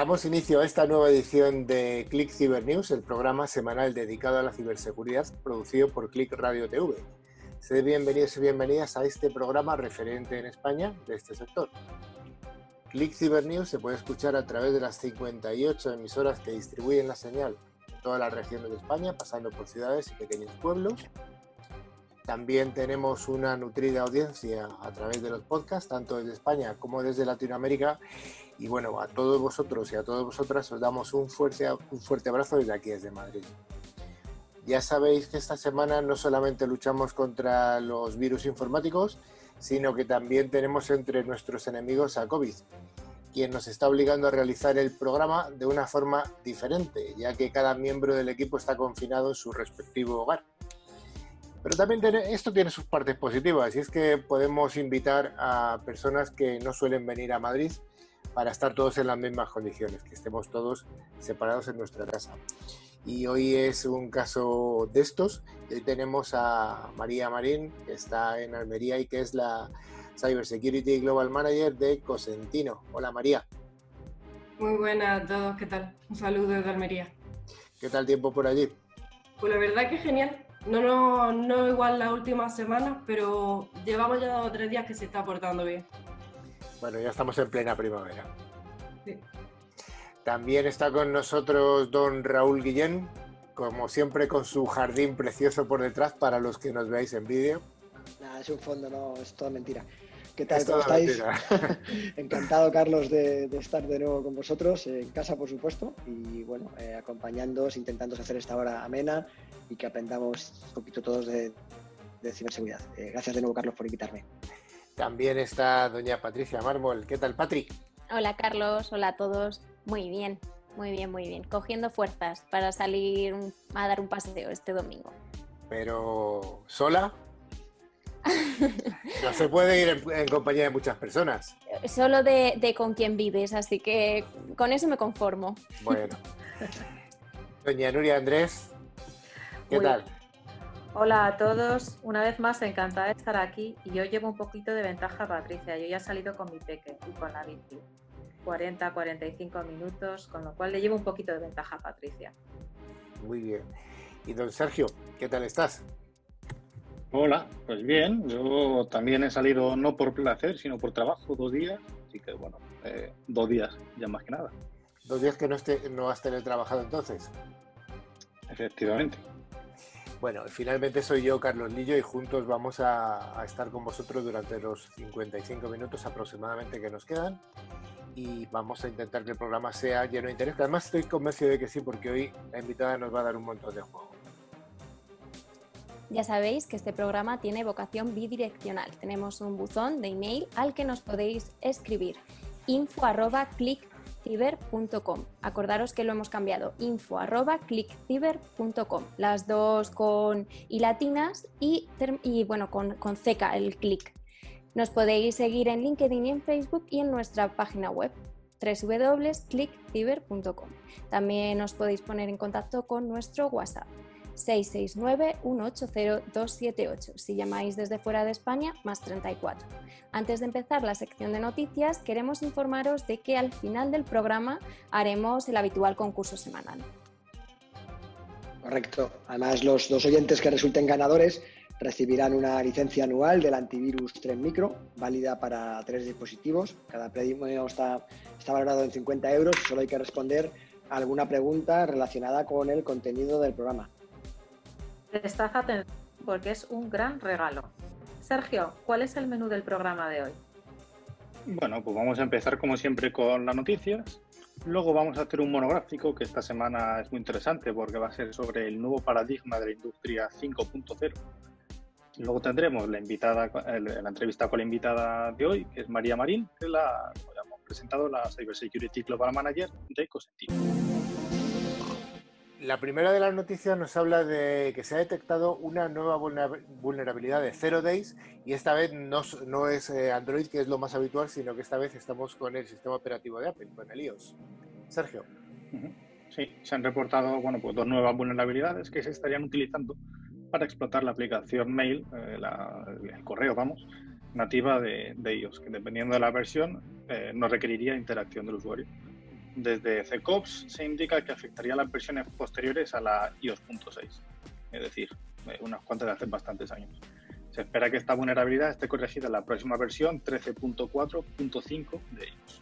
Damos inicio a esta nueva edición de Click Cyber News, el programa semanal dedicado a la ciberseguridad producido por Click Radio TV. Sed bienvenidos y bienvenidas a este programa referente en España de este sector. Click Cyber News se puede escuchar a través de las 58 emisoras que distribuyen la señal en todas las regiones de España, pasando por ciudades y pequeños pueblos. También tenemos una nutrida audiencia a través de los podcasts, tanto desde España como desde Latinoamérica. Y bueno, a todos vosotros y a todas vosotras os damos un fuerte, un fuerte abrazo desde aquí, desde Madrid. Ya sabéis que esta semana no solamente luchamos contra los virus informáticos, sino que también tenemos entre nuestros enemigos a COVID, quien nos está obligando a realizar el programa de una forma diferente, ya que cada miembro del equipo está confinado en su respectivo hogar. Pero también esto tiene sus partes positivas, y es que podemos invitar a personas que no suelen venir a Madrid para estar todos en las mismas condiciones, que estemos todos separados en nuestra casa. Y hoy es un caso de estos. Hoy tenemos a María Marín, que está en Almería y que es la Cybersecurity Global Manager de Cosentino. Hola María. Muy buenas a todos, ¿qué tal? Un saludo desde Almería. ¿Qué tal tiempo por allí? Pues la verdad que genial. No, no, no igual las últimas semanas, pero llevamos ya dos o tres días que se está portando bien. Bueno, ya estamos en plena primavera. También está con nosotros don Raúl Guillén, como siempre con su jardín precioso por detrás para los que nos veáis en vídeo. Nada, es un fondo, no, es toda mentira. ¿Qué tal? ¿Cómo estáis? Encantado, Carlos, de, estar de nuevo con vosotros, en casa, por supuesto, y bueno, eh, acompañándoos, intentando hacer esta hora amena y que aprendamos un poquito todos de, ciberseguridad. Eh, gracias de nuevo, Carlos, por invitarme. También está doña Patricia Mármol. ¿Qué tal, Patrick? Hola, Carlos. Hola a todos. Muy bien, muy bien, muy bien. Cogiendo fuerzas para salir a dar un paseo este domingo. Pero, ¿sola? No se puede ir en, compañía de muchas personas. Solo de, con quien vives, así que con eso me conformo. Bueno. Doña Nuria Andrés, ¿qué tal? Hola a todos, una vez más encantada de estar aquí y yo llevo un poquito de ventaja, Patricia. Yo ya he salido con mi peque y con la bici. 40, 45 minutos, con lo cual le llevo un poquito de ventaja a Patricia. Muy bien. Y don Sergio, ¿qué tal estás? Hola, pues bien, yo también he salido no por placer, sino por trabajo, dos días, así que bueno, eh, dos días, ya más que nada. ¿Dos días que no, esté, no has teletrabajado entonces? Efectivamente. Bueno, finalmente soy yo, Carlos Lillo, y juntos vamos a, a, estar con vosotros durante los 55 minutos aproximadamente que nos quedan. Y vamos a intentar que el programa sea lleno de interés. Además, estoy convencido de que sí, porque hoy la invitada nos va a dar un montón de juego. Ya sabéis que este programa tiene vocación bidireccional. Tenemos un buzón de email al que nos podéis escribir info@clickciber.com. Acordaros que lo hemos cambiado info@clickciber.com. Las dos con y latinas y, y bueno con, con el click. Nos podéis seguir en LinkedIn y en Facebook y en nuestra página web www.clickciber.com. También os podéis poner en contacto con nuestro WhatsApp 669-180-278. Si llamáis desde fuera de España, más 34. Antes de empezar la sección de noticias, queremos informaros de que al final del programa haremos el habitual concurso semanal. Correcto. Además, los dos oyentes que resulten ganadores recibirán una licencia anual del antivirus 3 Micro, válida para tres dispositivos. Cada premio está, está valorado en 50 euros solo hay que responder alguna pregunta relacionada con el contenido del programa. Prestad atención porque es un gran regalo. Sergio, ¿cuál es el menú del programa de hoy? Bueno, pues vamos a empezar como siempre con las noticias. Luego vamos a hacer un monográfico que esta semana es muy interesante porque va a ser sobre el nuevo paradigma de la industria 5.0. Luego tendremos la invitada, la entrevista con la invitada de hoy, que es María Marín, que la, como ya hemos presentado, la Cybersecurity Global Manager de Cosentino. La primera de las noticias nos habla de que se ha detectado una nueva vulnerabilidad de Zero Days y esta vez no, no es eh, Android, que es lo más habitual, sino que esta vez estamos con el sistema operativo de Apple, con el iOS. Sergio. Sí, se han reportado bueno, pues dos nuevas vulnerabilidades que se estarían utilizando para explotar la aplicación Mail, eh, el correo, vamos, nativa de, iOS, que dependiendo de la versión eh, no requeriría interacción del usuario. Desde CECOPS se indica que afectaría a las versiones posteriores a la iOS.6, es decir, eh, unas cuantas de hace bastantes años. Se espera que esta vulnerabilidad esté corregida en la próxima versión 13.4.5 de iOS.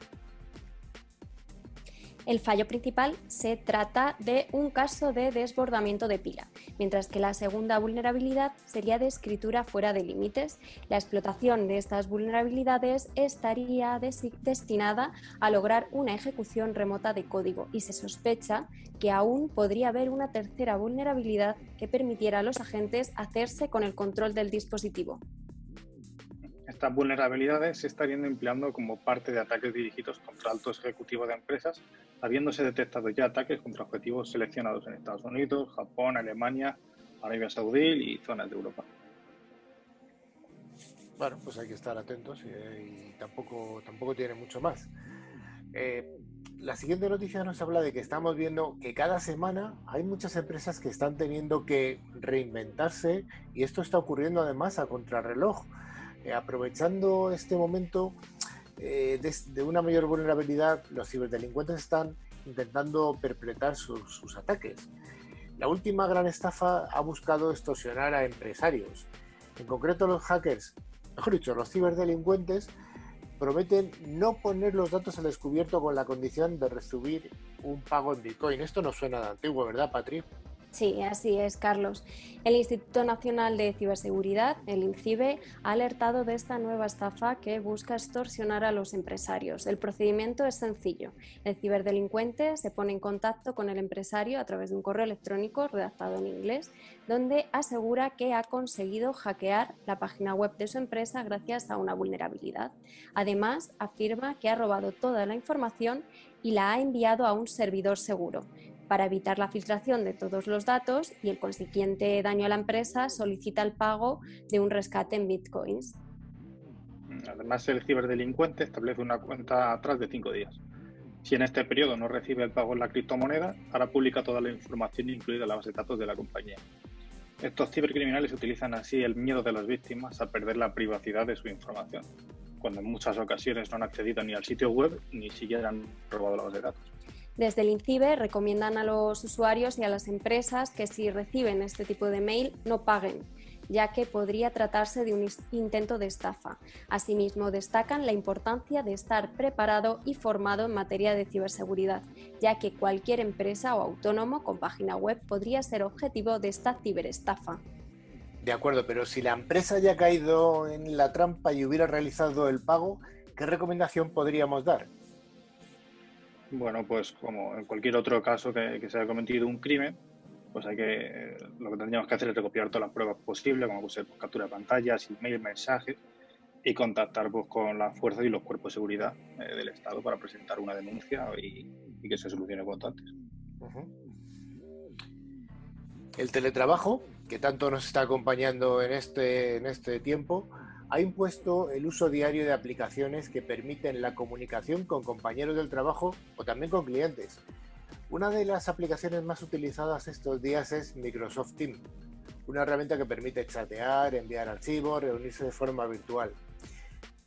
El fallo principal se trata de un caso de desbordamiento de pila, mientras que la segunda vulnerabilidad sería de escritura fuera de límites. La explotación de estas vulnerabilidades estaría destinada a lograr una ejecución remota de código y se sospecha que aún podría haber una tercera vulnerabilidad que permitiera a los agentes hacerse con el control del dispositivo. Estas vulnerabilidades se estarían empleando como parte de ataques dirigidos contra altos ejecutivos de empresas habiéndose detectado ya ataques contra objetivos seleccionados en Estados Unidos, Japón, Alemania, Arabia Saudí y zonas de Europa. Bueno, pues hay que estar atentos y, tampoco, tampoco tiene mucho más. Eh, la siguiente noticia nos habla de que estamos viendo que cada semana hay muchas empresas que están teniendo que reinventarse y esto está ocurriendo además a contrarreloj. Eh, aprovechando este momento, eh, de, una mayor vulnerabilidad, los ciberdelincuentes están intentando perpetrar sus, ataques. La última gran estafa ha buscado extorsionar a empresarios. En concreto, los hackers, mejor dicho, los ciberdelincuentes, prometen no poner los datos al descubierto con la condición de recibir un pago en Bitcoin. Esto no suena de antiguo, ¿verdad, Patrick? Sí, así es, Carlos. El Instituto Nacional de Ciberseguridad, el INCIBE, ha alertado de esta nueva estafa que busca extorsionar a los empresarios. El procedimiento es sencillo. El ciberdelincuente se pone en contacto con el empresario a través de un correo electrónico redactado en inglés, donde asegura que ha conseguido hackear la página web de su empresa gracias a una vulnerabilidad. Además, afirma que ha robado toda la información y la ha enviado a un servidor seguro para evitar la filtración de todos los datos y el consiguiente daño a la empresa, solicita el pago de un rescate en bitcoins. Además, el ciberdelincuente establece una cuenta atrás de cinco días. Si en este periodo no recibe el pago en la criptomoneda, hará pública toda la información incluida en la base de datos de la compañía. Estos cibercriminales utilizan así el miedo de las víctimas a perder la privacidad de su información, cuando en muchas ocasiones no han accedido ni al sitio web ni siquiera han robado la base de datos. Desde el INCIBE recomiendan a los usuarios y a las empresas que si reciben este tipo de mail no paguen, ya que podría tratarse de un intento de estafa. Asimismo, destacan la importancia de estar preparado y formado en materia de ciberseguridad, ya que cualquier empresa o autónomo con página web podría ser objetivo de esta ciberestafa. De acuerdo, pero si la empresa ya ha caído en la trampa y hubiera realizado el pago, ¿qué recomendación podríamos dar? Bueno, pues como en cualquier otro caso que, se haya cometido un crimen, pues hay que lo que tendríamos que hacer es recopilar todas las pruebas posibles, como pues, captura de pantallas, email, mensajes, y contactar pues, con las fuerzas y los cuerpos de seguridad eh, del Estado para presentar una denuncia y, que se solucione cuanto antes. El teletrabajo, que tanto nos está acompañando en este, en este tiempo, ha impuesto el uso diario de aplicaciones que permiten la comunicación con compañeros del trabajo o también con clientes. Una de las aplicaciones más utilizadas estos días es Microsoft Teams, una herramienta que permite chatear, enviar archivos, reunirse de forma virtual.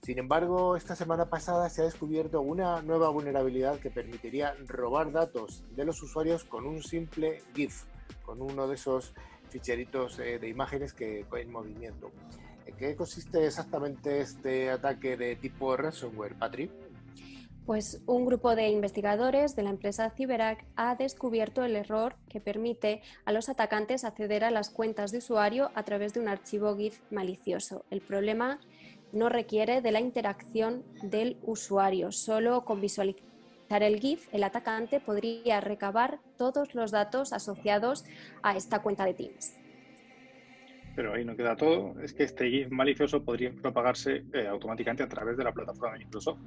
Sin embargo, esta semana pasada se ha descubierto una nueva vulnerabilidad que permitiría robar datos de los usuarios con un simple GIF, con uno de esos ficheritos eh, de imágenes que en movimiento. ¿En qué consiste exactamente este ataque de tipo ransomware, Patrick? Pues un grupo de investigadores de la empresa Cyberac ha descubierto el error que permite a los atacantes acceder a las cuentas de usuario a través de un archivo GIF malicioso. El problema no requiere de la interacción del usuario, solo con visualizar el GIF, el atacante podría recabar todos los datos asociados a esta cuenta de Teams pero ahí no queda todo, es que este GIF malicioso podría propagarse eh, automáticamente a través de la plataforma de Microsoft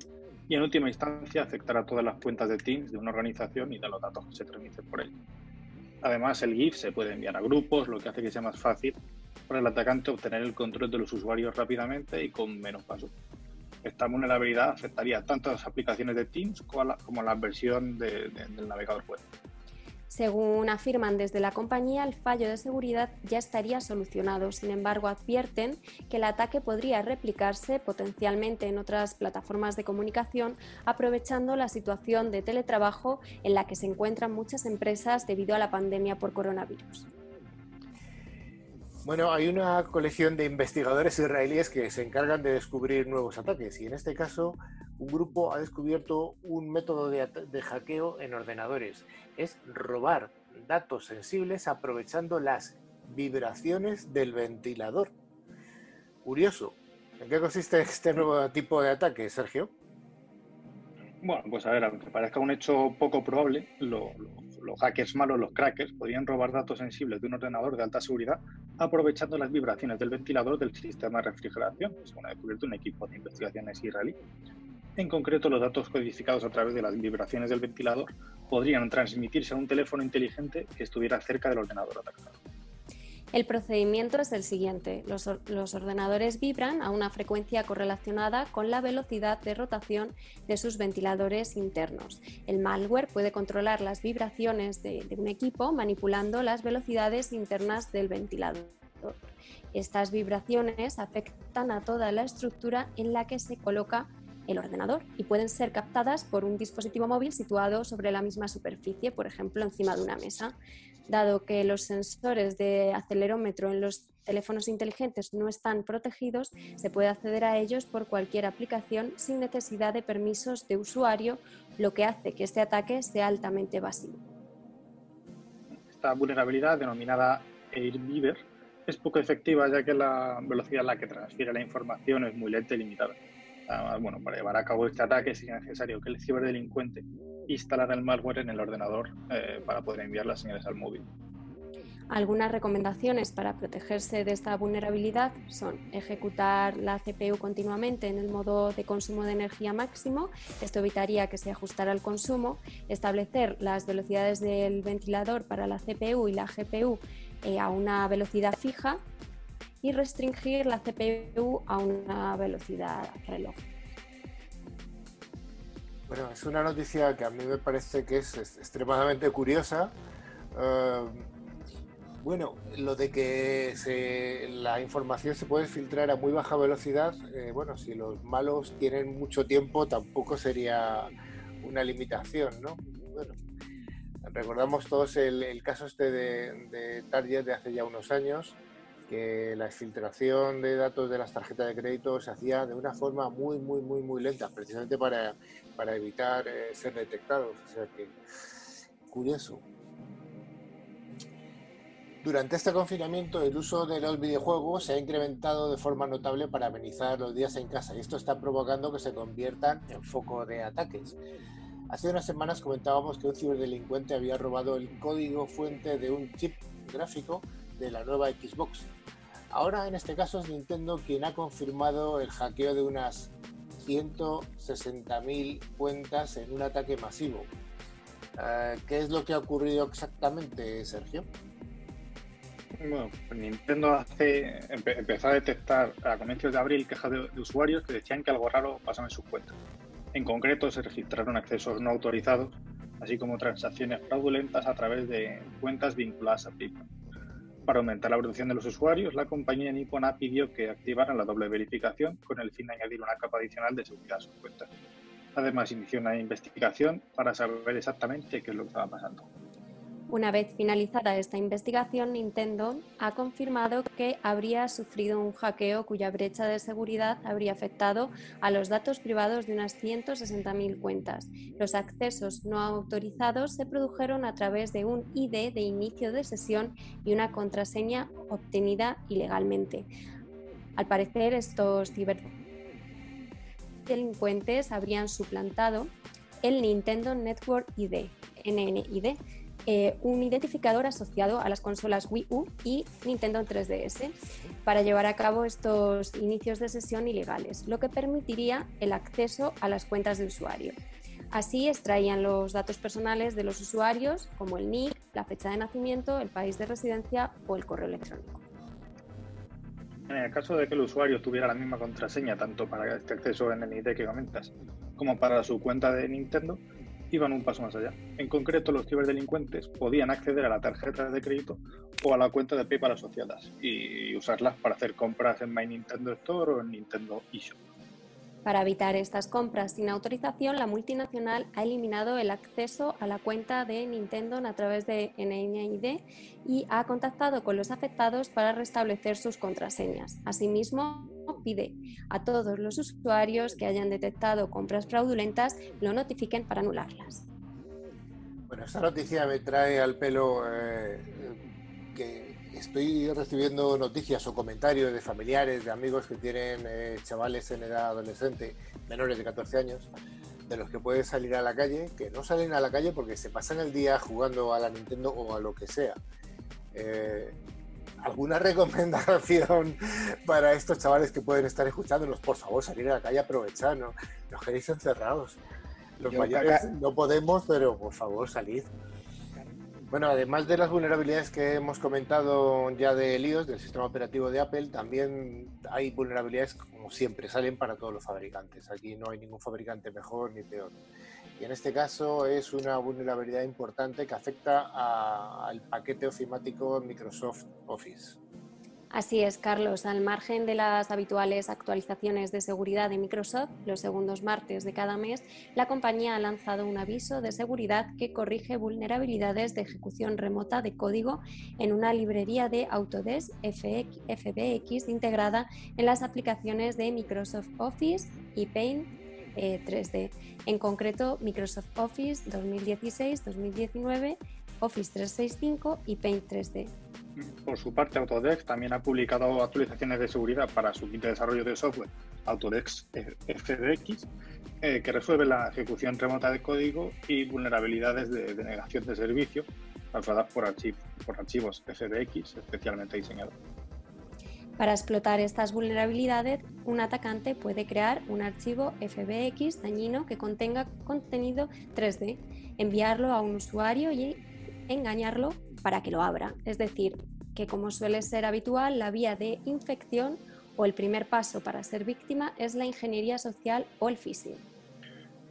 y en última instancia afectar a todas las cuentas de Teams de una organización y de los datos que se transmiten por él. Además, el GIF se puede enviar a grupos, lo que hace que sea más fácil para el atacante obtener el control de los usuarios rápidamente y con menos pasos. Esta vulnerabilidad afectaría tanto a las aplicaciones de Teams como a la, versión del navegador web. Según afirman desde la compañía, el fallo de seguridad ya estaría solucionado. Sin embargo, advierten que el ataque podría replicarse potencialmente en otras plataformas de comunicación, aprovechando la situación de teletrabajo en la que se encuentran muchas empresas debido a la pandemia por coronavirus. Bueno, hay una colección de investigadores israelíes que se encargan de descubrir nuevos ataques y en este caso un grupo ha descubierto un método de, hackeo en ordenadores. Es robar datos sensibles aprovechando las vibraciones del ventilador. Curioso. ¿En qué consiste este nuevo tipo de ataque, Sergio? Bueno, pues a ver, aunque parezca un hecho poco probable, los hackers malos, los crackers, podrían robar datos sensibles de un ordenador de alta seguridad aprovechando las vibraciones del ventilador del sistema de refrigeración, según ha descubierto un equipo de investigaciones israelí. En concreto, los datos codificados a través de las vibraciones del ventilador podrían transmitirse a un teléfono inteligente que estuviera cerca del ordenador atacado. El procedimiento es el siguiente. Los, ordenadores vibran a una frecuencia correlacionada con la velocidad de rotación de sus ventiladores internos. El malware puede controlar las vibraciones de un equipo manipulando las velocidades internas del ventilador. Estas vibraciones afectan a toda la estructura en la que se coloca el ordenador y pueden ser captadas por un dispositivo móvil situado sobre la misma superficie, por ejemplo, encima de una mesa. Dado que los sensores de acelerómetro en los teléfonos inteligentes no están protegidos, se puede acceder a ellos por cualquier aplicación sin necesidad de permisos de usuario, lo que hace que este ataque sea altamente evasivo. Esta vulnerabilidad, denominada AirBeaver, es poco efectiva ya que la velocidad a la que transfiere la información es muy lenta y limitada. Bueno, para llevar a cabo este ataque sería necesario que el ciberdelincuente instalara el malware en el ordenador eh, para poder enviar las señales al móvil. Algunas recomendaciones para protegerse de esta vulnerabilidad son ejecutar la CPU continuamente en el modo de consumo de energía máximo, esto evitaría que se ajustara al consumo, establecer las velocidades del ventilador para la CPU y la GPU eh, a una velocidad fija y restringir la CPU a una velocidad reloj. Bueno, es una noticia que a mí me parece que es extremadamente curiosa. Eh, bueno, lo de que la información se puede filtrar a muy baja velocidad, eh, bueno, si los malos tienen mucho tiempo tampoco sería una limitación, ¿no? Bueno, recordamos todos el, caso este de, de Target de hace ya unos años, que la exfiltración de datos de las tarjetas de crédito se hacía de una forma muy, muy, muy, muy lenta, precisamente para, para evitar eh, ser detectados. O sea que, curioso. Durante este confinamiento, el uso de los videojuegos se ha incrementado de forma notable para amenizar los días en casa y esto está provocando que se conviertan en foco de ataques. Hace unas semanas comentábamos que un ciberdelincuente había robado el código fuente de un chip gráfico de la nueva Xbox. Ahora en este caso es Nintendo quien ha confirmado el hackeo de unas 160.000 cuentas en un ataque masivo. Eh, ¿Qué es lo que ha ocurrido exactamente, Sergio? Bueno, pues Nintendo hace, empezó a detectar a comienzos de abril quejas de, de, usuarios que decían que algo raro pasaba en sus cuentas. En concreto, se registraron accesos no autorizados, así como transacciones fraudulentas a través de cuentas vinculadas a PayPal. Para aumentar la protección de los usuarios, la compañía Nippon pidió que activaran la doble verificación con el fin de añadir una capa adicional de seguridad a sus cuentas. Además, inició una investigación para saber exactamente qué es lo que estaba pasando. Una vez finalizada esta investigación, Nintendo ha confirmado que habría sufrido un hackeo cuya brecha de seguridad habría afectado a los datos privados de unas 160.000 cuentas. Los accesos no autorizados se produjeron a través de un ID de inicio de sesión y una contraseña obtenida ilegalmente. Al parecer, estos ciberdelincuentes habrían suplantado el Nintendo Network ID, NNID, eh, un identificador asociado a las consolas Wii U y Nintendo 3DS para llevar a cabo estos inicios de sesión ilegales, lo que permitiría el acceso a las cuentas de usuario. Así extraían los datos personales de los usuarios, como el NIC, la fecha de nacimiento, el país de residencia o el correo electrónico. En el caso de que el usuario tuviera la misma contraseña tanto para este acceso en el ID que comentas como para su cuenta de Nintendo, iban un paso más allá. En concreto, los ciberdelincuentes podían acceder a la tarjeta de crédito o a la cuenta de PayPal asociadas y usarlas para hacer compras en My Nintendo Store o en Nintendo eShop. Para evitar estas compras sin autorización, la multinacional ha eliminado el acceso a la cuenta de Nintendo a través de NID y ha contactado con los afectados para restablecer sus contraseñas. Asimismo, pide a todos los usuarios que hayan detectado compras fraudulentas lo notifiquen para anularlas. Bueno, esta noticia me trae al pelo eh, que estoy recibiendo noticias o comentarios de familiares, de amigos que tienen eh, chavales en edad adolescente, menores de 14 años, de los que pueden salir a la calle, que no salen a la calle porque se pasan el día jugando a la Nintendo o a lo que sea. Eh, ¿Alguna recomendación para estos chavales que pueden estar escuchándonos? Por favor, salir a la calle, aprovechar, ¿no? Los queréis encerrados. Los mayores no podemos, pero por favor, salid. Bueno, además de las vulnerabilidades que hemos comentado ya de LIOS, del sistema operativo de Apple, también hay vulnerabilidades, como siempre, salen para todos los fabricantes. Aquí no hay ningún fabricante mejor ni peor. Y en este caso es una vulnerabilidad importante que afecta al paquete ofimático Microsoft Office. Así es, Carlos. Al margen de las habituales actualizaciones de seguridad de Microsoft, los segundos martes de cada mes, la compañía ha lanzado un aviso de seguridad que corrige vulnerabilidades de ejecución remota de código en una librería de Autodesk FBX integrada en las aplicaciones de Microsoft Office y Paint 3D. Eh, en concreto, Microsoft Office 2016, 2019, Office 365 y Paint 3D. Por su parte, Autodesk también ha publicado actualizaciones de seguridad para su kit de desarrollo de software, Autodesk FDX, eh, que resuelve la ejecución remota de código y vulnerabilidades de denegación de servicio causadas por, por archivos FDX especialmente diseñados. Para explotar estas vulnerabilidades, un atacante puede crear un archivo FBX dañino que contenga contenido 3D, enviarlo a un usuario y engañarlo para que lo abra. Es decir, que como suele ser habitual, la vía de infección o el primer paso para ser víctima es la ingeniería social o el phishing.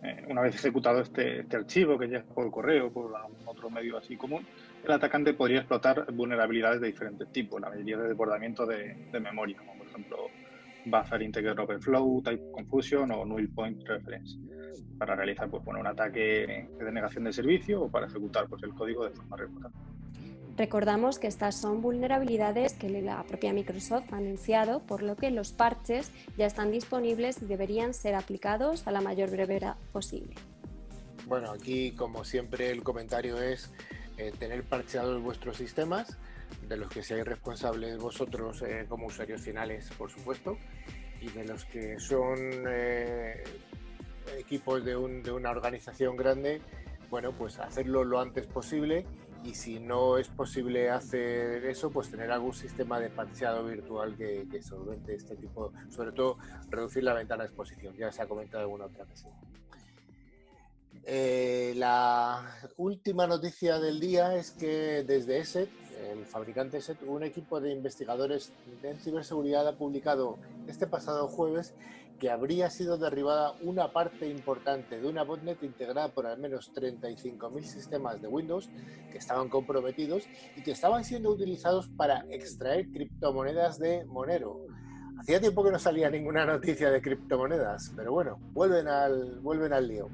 Eh, una vez ejecutado este, este, archivo, que llega por correo o por algún otro medio así común, el atacante podría explotar vulnerabilidades de diferentes tipos, la mayoría de desbordamiento de, memoria, como por ejemplo Buffer Integer Overflow, Type Confusion o Null Point Reference, para realizar pues, bueno, un ataque de denegación de servicio o para ejecutar pues, el código de forma remota. Recordamos que estas son vulnerabilidades que la propia Microsoft ha anunciado, por lo que los parches ya están disponibles y deberían ser aplicados a la mayor brevedad posible. Bueno, aquí como siempre el comentario es eh, tener parcheados vuestros sistemas, de los que seáis responsables vosotros eh, como usuarios finales, por supuesto, y de los que son eh, equipos de, de una organización grande, bueno, pues hacerlo lo antes posible y si no es posible hacer eso, pues tener algún sistema de parcheado virtual que, solvente este tipo, sobre todo reducir la ventana de exposición, ya se ha comentado alguna otra vez. Eh, la última noticia del día es que desde ESET, el fabricante ESET, un equipo de investigadores en ciberseguridad ha publicado este pasado jueves que habría sido derribada una parte importante de una botnet integrada por al menos 35.000 sistemas de Windows que estaban comprometidos y que estaban siendo utilizados para extraer criptomonedas de Monero. Hacía tiempo que no salía ninguna noticia de criptomonedas, pero bueno, vuelven al, vuelven al lío.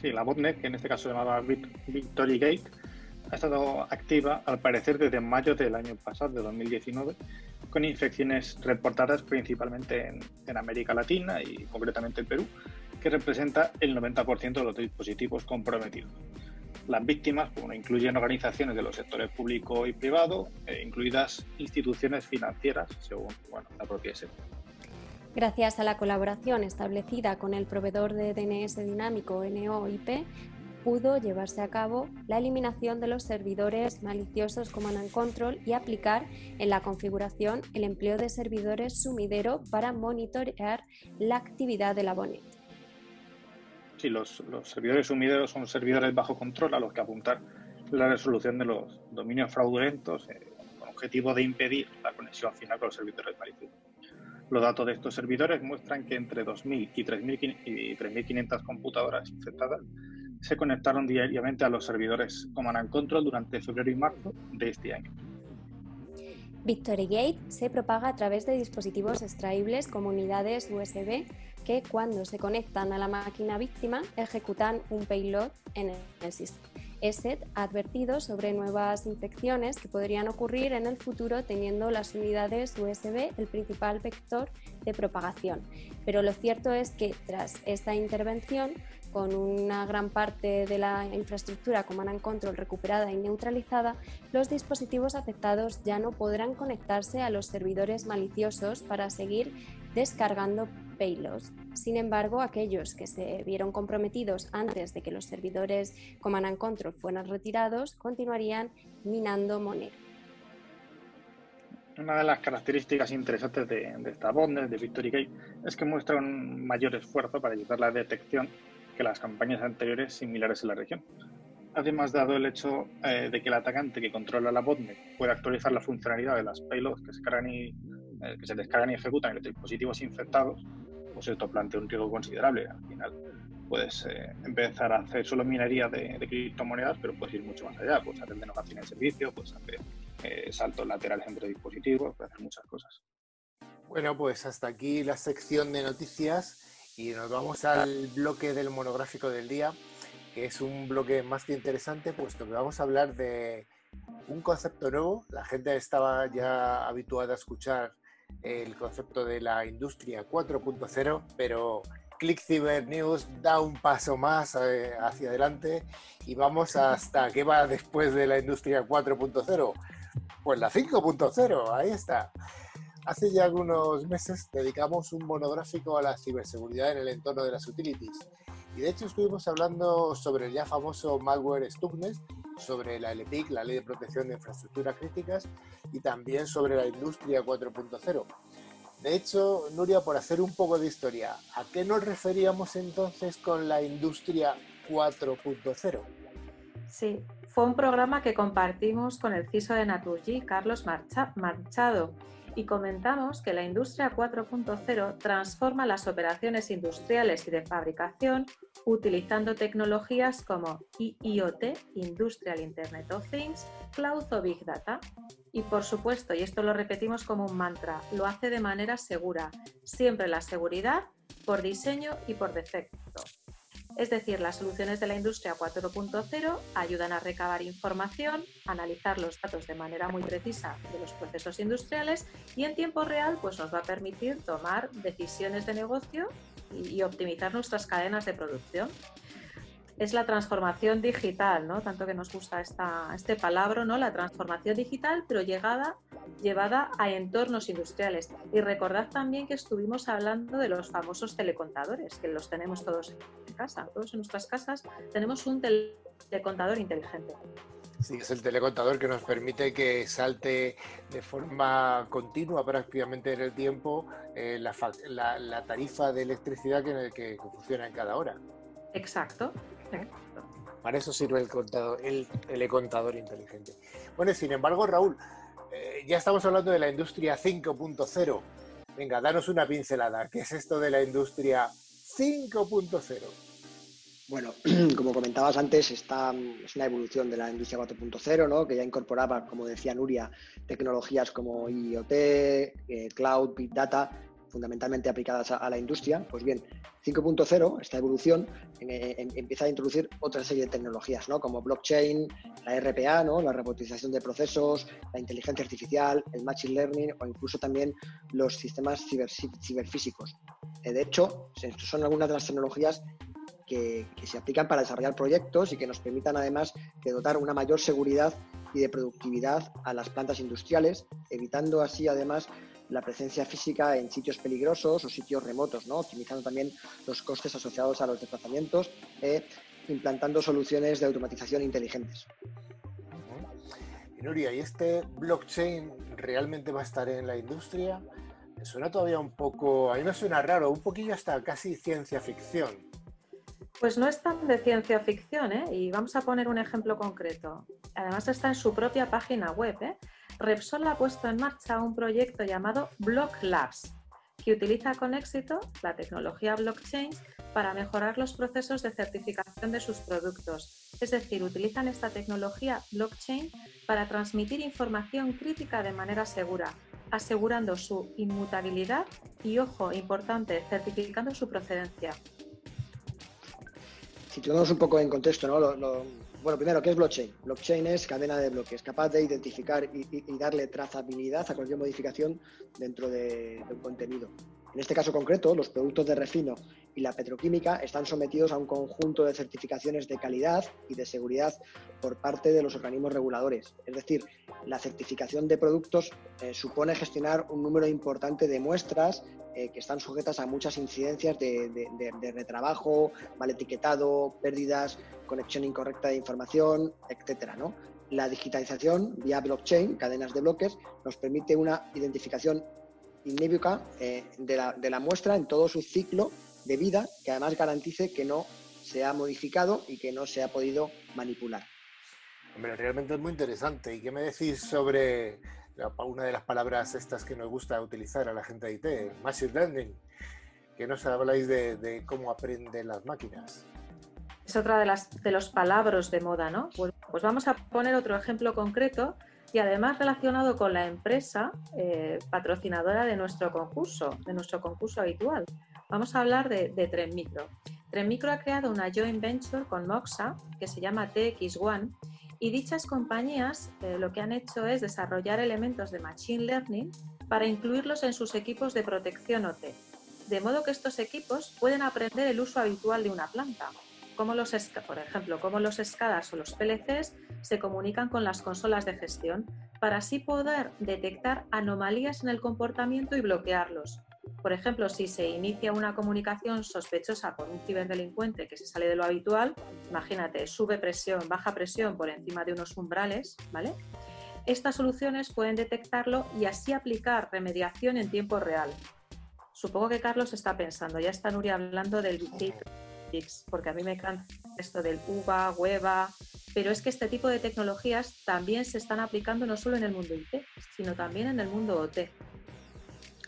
Sí, la botnet, que en este caso se llamaba Victory Gate, ha estado activa al parecer desde mayo del año pasado, de 2019, con infecciones reportadas principalmente en, América Latina y concretamente en Perú, que representa el 90% de los dispositivos comprometidos. Las víctimas bueno, incluyen organizaciones de los sectores público y privado, e incluidas instituciones financieras, según la propia SEP. Gracias a la colaboración establecida con el proveedor de DNS dinámico NOIP, pudo llevarse a cabo la eliminación de los servidores maliciosos Command and Control y aplicar en la configuración el empleo de servidores sumidero para monitorear la actividad de la. Sí, los, servidores sumideros son servidores bajo control a los que apuntar la resolución de los dominios fraudulentos eh, con objetivo de impedir la conexión final con los servidores maliciosos. Los datos de estos servidores muestran que entre 2.000 y 3.500 computadoras infectadas se conectaron diariamente a los servidores Command Control durante febrero y marzo de este año. Victory Gate se propaga a través de dispositivos extraíbles como unidades USB que cuando se conectan a la máquina víctima ejecutan un payload en el sistema. ESET ha advertido sobre nuevas infecciones que podrían ocurrir en el futuro teniendo las unidades USB el principal vector de propagación. Pero lo cierto es que tras esta intervención, con una gran parte de la infraestructura Command Control recuperada y neutralizada, los dispositivos afectados ya no podrán conectarse a los servidores maliciosos para seguir descargando payloads. Sin embargo, aquellos que se vieron comprometidos antes de que los servidores Command Control fueran retirados continuarían minando Monero. Una de las características interesantes de, esta botnet de Victory Gate es que muestra un mayor esfuerzo para ayudar la detección que las campañas anteriores similares en la región. Además, dado el hecho eh, de que el atacante que controla la botnet puede actualizar la funcionalidad de las payloads que se, cargan y, eh, que se descargan y ejecutan en los dispositivos infectados, pues esto plantea un riesgo considerable. Al final, puedes eh, empezar a hacer solo minería de, criptomonedas, pero puedes ir mucho más allá. Puedes hacer denotación en servicio, puedes hacer saltos laterales entre dispositivos, puedes hacer muchas cosas. Bueno, pues hasta aquí la sección de noticias y nos vamos al bloque del monográfico del día, que es un bloque más que interesante, puesto que vamos a hablar de un concepto nuevo. La gente estaba ya habituada a escuchar el concepto de la industria 4.0, pero Click News da un paso más eh, hacia adelante y vamos hasta qué va después de la industria 4.0. Pues la 5.0, ahí está. Hace ya algunos meses dedicamos un monográfico a la ciberseguridad en el entorno de las utilities. Y de hecho estuvimos hablando sobre el ya famoso malware Stuxnet, sobre la LPIC, la Ley de Protección de Infraestructuras Críticas, y también sobre la Industria 4.0. De hecho, Nuria, por hacer un poco de historia, ¿a qué nos referíamos entonces con la Industria 4.0? Sí, fue un programa que compartimos con el CISO de Naturgy, Carlos Marchado, y comentamos que la industria 4.0 transforma las operaciones industriales y de fabricación utilizando tecnologías como IoT, Industrial Internet of Things, Cloud o Big Data. Y por supuesto, y esto lo repetimos como un mantra, lo hace de manera segura, siempre la seguridad por diseño y por defecto. Es decir, las soluciones de la industria 4.0 ayudan a recabar información, analizar los datos de manera muy precisa de los procesos industriales y en tiempo real pues, nos va a permitir tomar decisiones de negocio y, optimizar nuestras cadenas de producción es la transformación digital, ¿no? Tanto que nos gusta esta, este palabra, ¿no? La transformación digital, pero llegada, llevada a entornos industriales. Y recordad también que estuvimos hablando de los famosos telecontadores, que los tenemos todos en casa. Todos en nuestras casas tenemos un telecontador inteligente. Sí, es el telecontador que nos permite que salte de forma continua prácticamente en el tiempo eh, la, tarifa de electricidad que, que funciona en cada hora. Exacto. Para eso sirve el, contador, el inteligente. Bueno, sin embargo, Raúl, eh, ya estamos hablando de la industria 5.0. Venga, danos una pincelada. ¿Qué es esto de la industria 5.0? Bueno, como comentabas antes, esta es una evolución de la industria 4.0, ¿no? que ya incorporaba, como decía Nuria, tecnologías como IoT, eh, Cloud, Big Data, fundamentalmente aplicadas a, la industria, pues bien, 5.0, esta evolución, empieza a introducir otra serie de tecnologías, ¿no? como blockchain, la RPA, ¿no? la robotización de procesos, la inteligencia artificial, el machine learning o incluso también los sistemas ciberfísicos. Eh, de hecho, son algunas de las tecnologías que, se aplican para desarrollar proyectos y que nos permitan además de dotar una mayor seguridad y de productividad a las plantas industriales, evitando así además la presencia física en sitios peligrosos o sitios remotos, ¿no? optimizando también los costes asociados a los desplazamientos e implantando soluciones de automatización inteligentes. Y Nuria, ¿y este blockchain realmente va a estar en la industria? Me suena todavía un poco, a mí me suena raro, un poquillo hasta casi ciencia ficción. Pues no es tan de ciencia ficción, ¿eh? y vamos a poner un ejemplo concreto. Además está en su propia página web. ¿eh? Repsol ha puesto en marcha un proyecto llamado Block Labs, que utiliza con éxito la tecnología blockchain para mejorar los procesos de certificación de sus productos. Es decir, utilizan esta tecnología blockchain para transmitir información crítica de manera segura, asegurando su inmutabilidad y, ojo, importante, certificando su procedencia. Si tenemos un poco en contexto, ¿no? Bueno, primero, ¿qué es blockchain? Blockchain es cadena de bloques, capaz de identificar y, darle trazabilidad a cualquier modificación dentro de, un contenido. En este caso concreto, los productos de refino y la petroquímica están sometidos a un conjunto de certificaciones de calidad y de seguridad por parte de los organismos reguladores. Es decir, la certificación de productos eh, supone gestionar un número importante de muestras eh, que están sujetas a muchas incidencias de, retrabajo, mal etiquetado, pérdidas, conexión incorrecta de información, etcétera, La digitalización vía blockchain, cadenas de bloques, nos permite una identificación inébica eh, de la muestra en todo su ciclo de vida que además garantice que no se ha modificado y que no se ha podido manipular. Hombre, realmente es muy interesante. ¿Y qué me decís sobre una de las palabras estas que nos gusta utilizar a la gente de IT, Machine Learning? Que nos habláis de, cómo aprenden las máquinas. Es otra de, las, de los palabras de moda, ¿no? Pues, pues vamos a poner otro ejemplo concreto y además relacionado con la empresa eh, patrocinadora de nuestro concurso, de nuestro concurso habitual. Vamos a hablar de, de Tren Micro. Tren Micro ha creado una joint venture con Moxa que se llama TX1 y dichas compañías eh, lo que han hecho es desarrollar elementos de Machine Learning para incluirlos en sus equipos de protección OT, de modo que estos equipos pueden aprender el uso habitual de una planta, como los, por ejemplo, cómo los SCADAs o los PLCs se comunican con las consolas de gestión, para así poder detectar anomalías en el comportamiento y bloquearlos. Por ejemplo, si se inicia una comunicación sospechosa con un ciberdelincuente que se sale de lo habitual, imagínate, sube presión, baja presión por encima de unos umbrales, ¿vale? Estas soluciones pueden detectarlo y así aplicar remediación en tiempo real. Supongo que Carlos está pensando, ya está Nuria hablando del Big porque a mí me encanta esto del UVA, hueva, pero es que este tipo de tecnologías también se están aplicando no solo en el mundo IT, sino también en el mundo OT.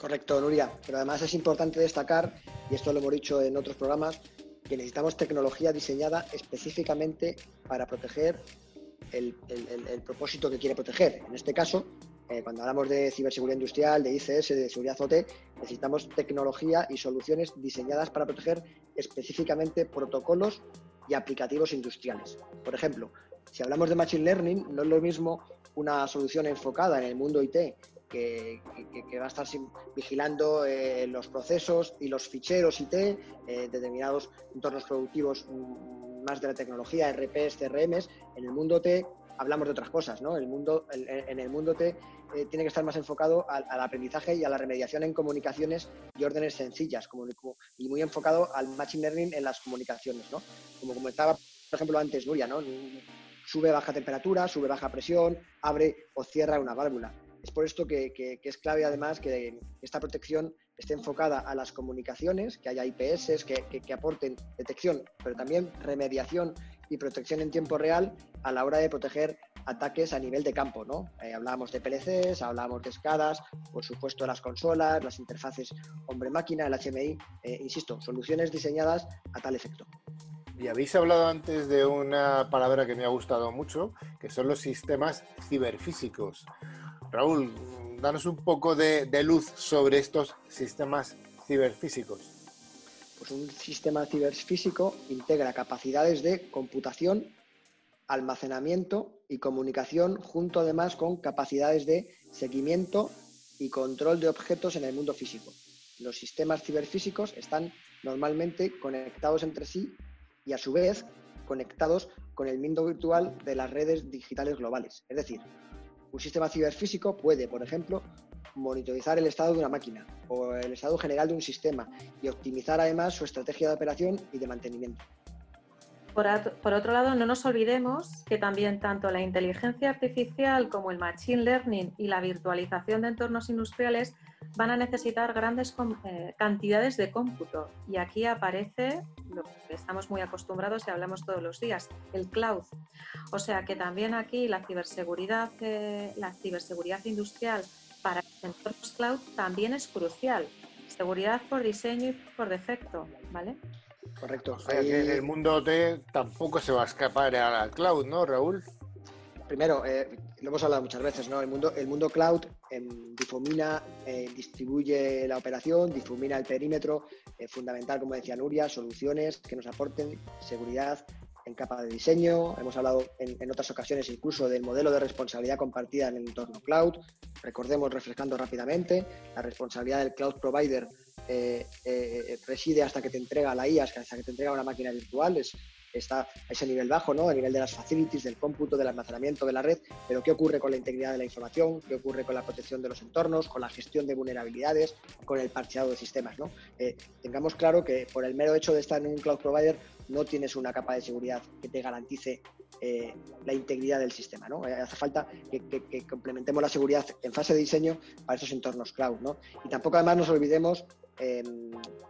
Correcto, Nuria, pero además es importante destacar, y esto lo hemos dicho en otros programas, que necesitamos tecnología diseñada específicamente para proteger el, propósito que quiere proteger. En este caso, eh, cuando hablamos de ciberseguridad industrial, de ICS, de seguridad OT, necesitamos tecnología y soluciones diseñadas para proteger específicamente protocolos y aplicativos industriales. Por ejemplo, si hablamos de Machine Learning, no es lo mismo una solución enfocada en el mundo IT que, va a estar vigilando eh, los procesos y los ficheros IT, eh, determinados entornos productivos mm, más de la tecnología, RPs, CRMs. En el mundo T hablamos de otras cosas, ¿no? El mundo, en el mundo T eh, tiene que estar más enfocado al, aprendizaje y a la remediación en comunicaciones y órdenes sencillas, y muy enfocado al machine learning en las comunicaciones, ¿no? Como comentaba, por ejemplo, antes Nuria, ¿no? Sube baja temperatura, sube baja presión, abre o cierra una válvula. Es por esto que, es clave además que esta protección esté enfocada a las comunicaciones, que haya IPS que, aporten detección, pero también remediación y protección en tiempo real a la hora de proteger ataques a nivel de campo, ¿no? Eh, hablábamos de PLCs, hablábamos de escadas, por supuesto las consolas, las interfaces hombre-máquina, el HMI, eh, insisto, soluciones diseñadas a tal efecto. Y habéis hablado antes de una palabra que me ha gustado mucho, que son los sistemas ciberfísicos. Raúl, danos un poco de, luz sobre estos sistemas ciberfísicos. Pues un sistema ciberfísico integra capacidades de computación, almacenamiento y comunicación, junto además con capacidades de seguimiento y control de objetos en el mundo físico. Los sistemas ciberfísicos están normalmente conectados entre sí y a su vez conectados con el mundo virtual de las redes digitales globales. Es decir, un sistema ciberfísico puede, por ejemplo, monitorizar el estado de una máquina o el estado general de un sistema y optimizar además su estrategia de operación y de mantenimiento. Por, otro lado, no nos olvidemos que también tanto la inteligencia artificial como el machine learning y la virtualización de entornos industriales van a necesitar grandes eh, cantidades de cómputo. Y aquí aparece lo que estamos muy acostumbrados y hablamos todos los días, el cloud. O sea que también aquí la ciberseguridad, eh, la ciberseguridad industrial para entornos cloud también es crucial seguridad por diseño y por defecto, ¿vale? Correcto. O sea, que en el mundo T tampoco se va a escapar a la cloud, ¿no, Raúl? Primero, eh, lo hemos hablado muchas veces, ¿no? El mundo, el mundo cloud em, difumina, eh, distribuye la operación, difumina el perímetro, eh, fundamental, como decía Nuria, soluciones que nos aporten seguridad en capa de diseño. Hemos hablado en, en, otras ocasiones incluso del modelo de responsabilidad compartida en el entorno cloud. Recordemos, refrescando rápidamente, la responsabilidad del cloud provider eh, eh, reside hasta que te entrega la IA, hasta que te entrega una máquina virtual, es, está a ese nivel bajo, ¿no? a nivel de las facilities, del cómputo, del almacenamiento de la red, pero ¿qué ocurre con la integridad de la información? ¿Qué ocurre con la protección de los entornos, con la gestión de vulnerabilidades, con el parcheado de sistemas? ¿no? Eh, tengamos claro que por el mero hecho de estar en un cloud provider no tienes una capa de seguridad que te garantice eh, la integridad del sistema. ¿no? Eh, hace falta que, que, que, complementemos la seguridad en fase de diseño para esos entornos cloud. ¿no? Y tampoco además nos olvidemos eh,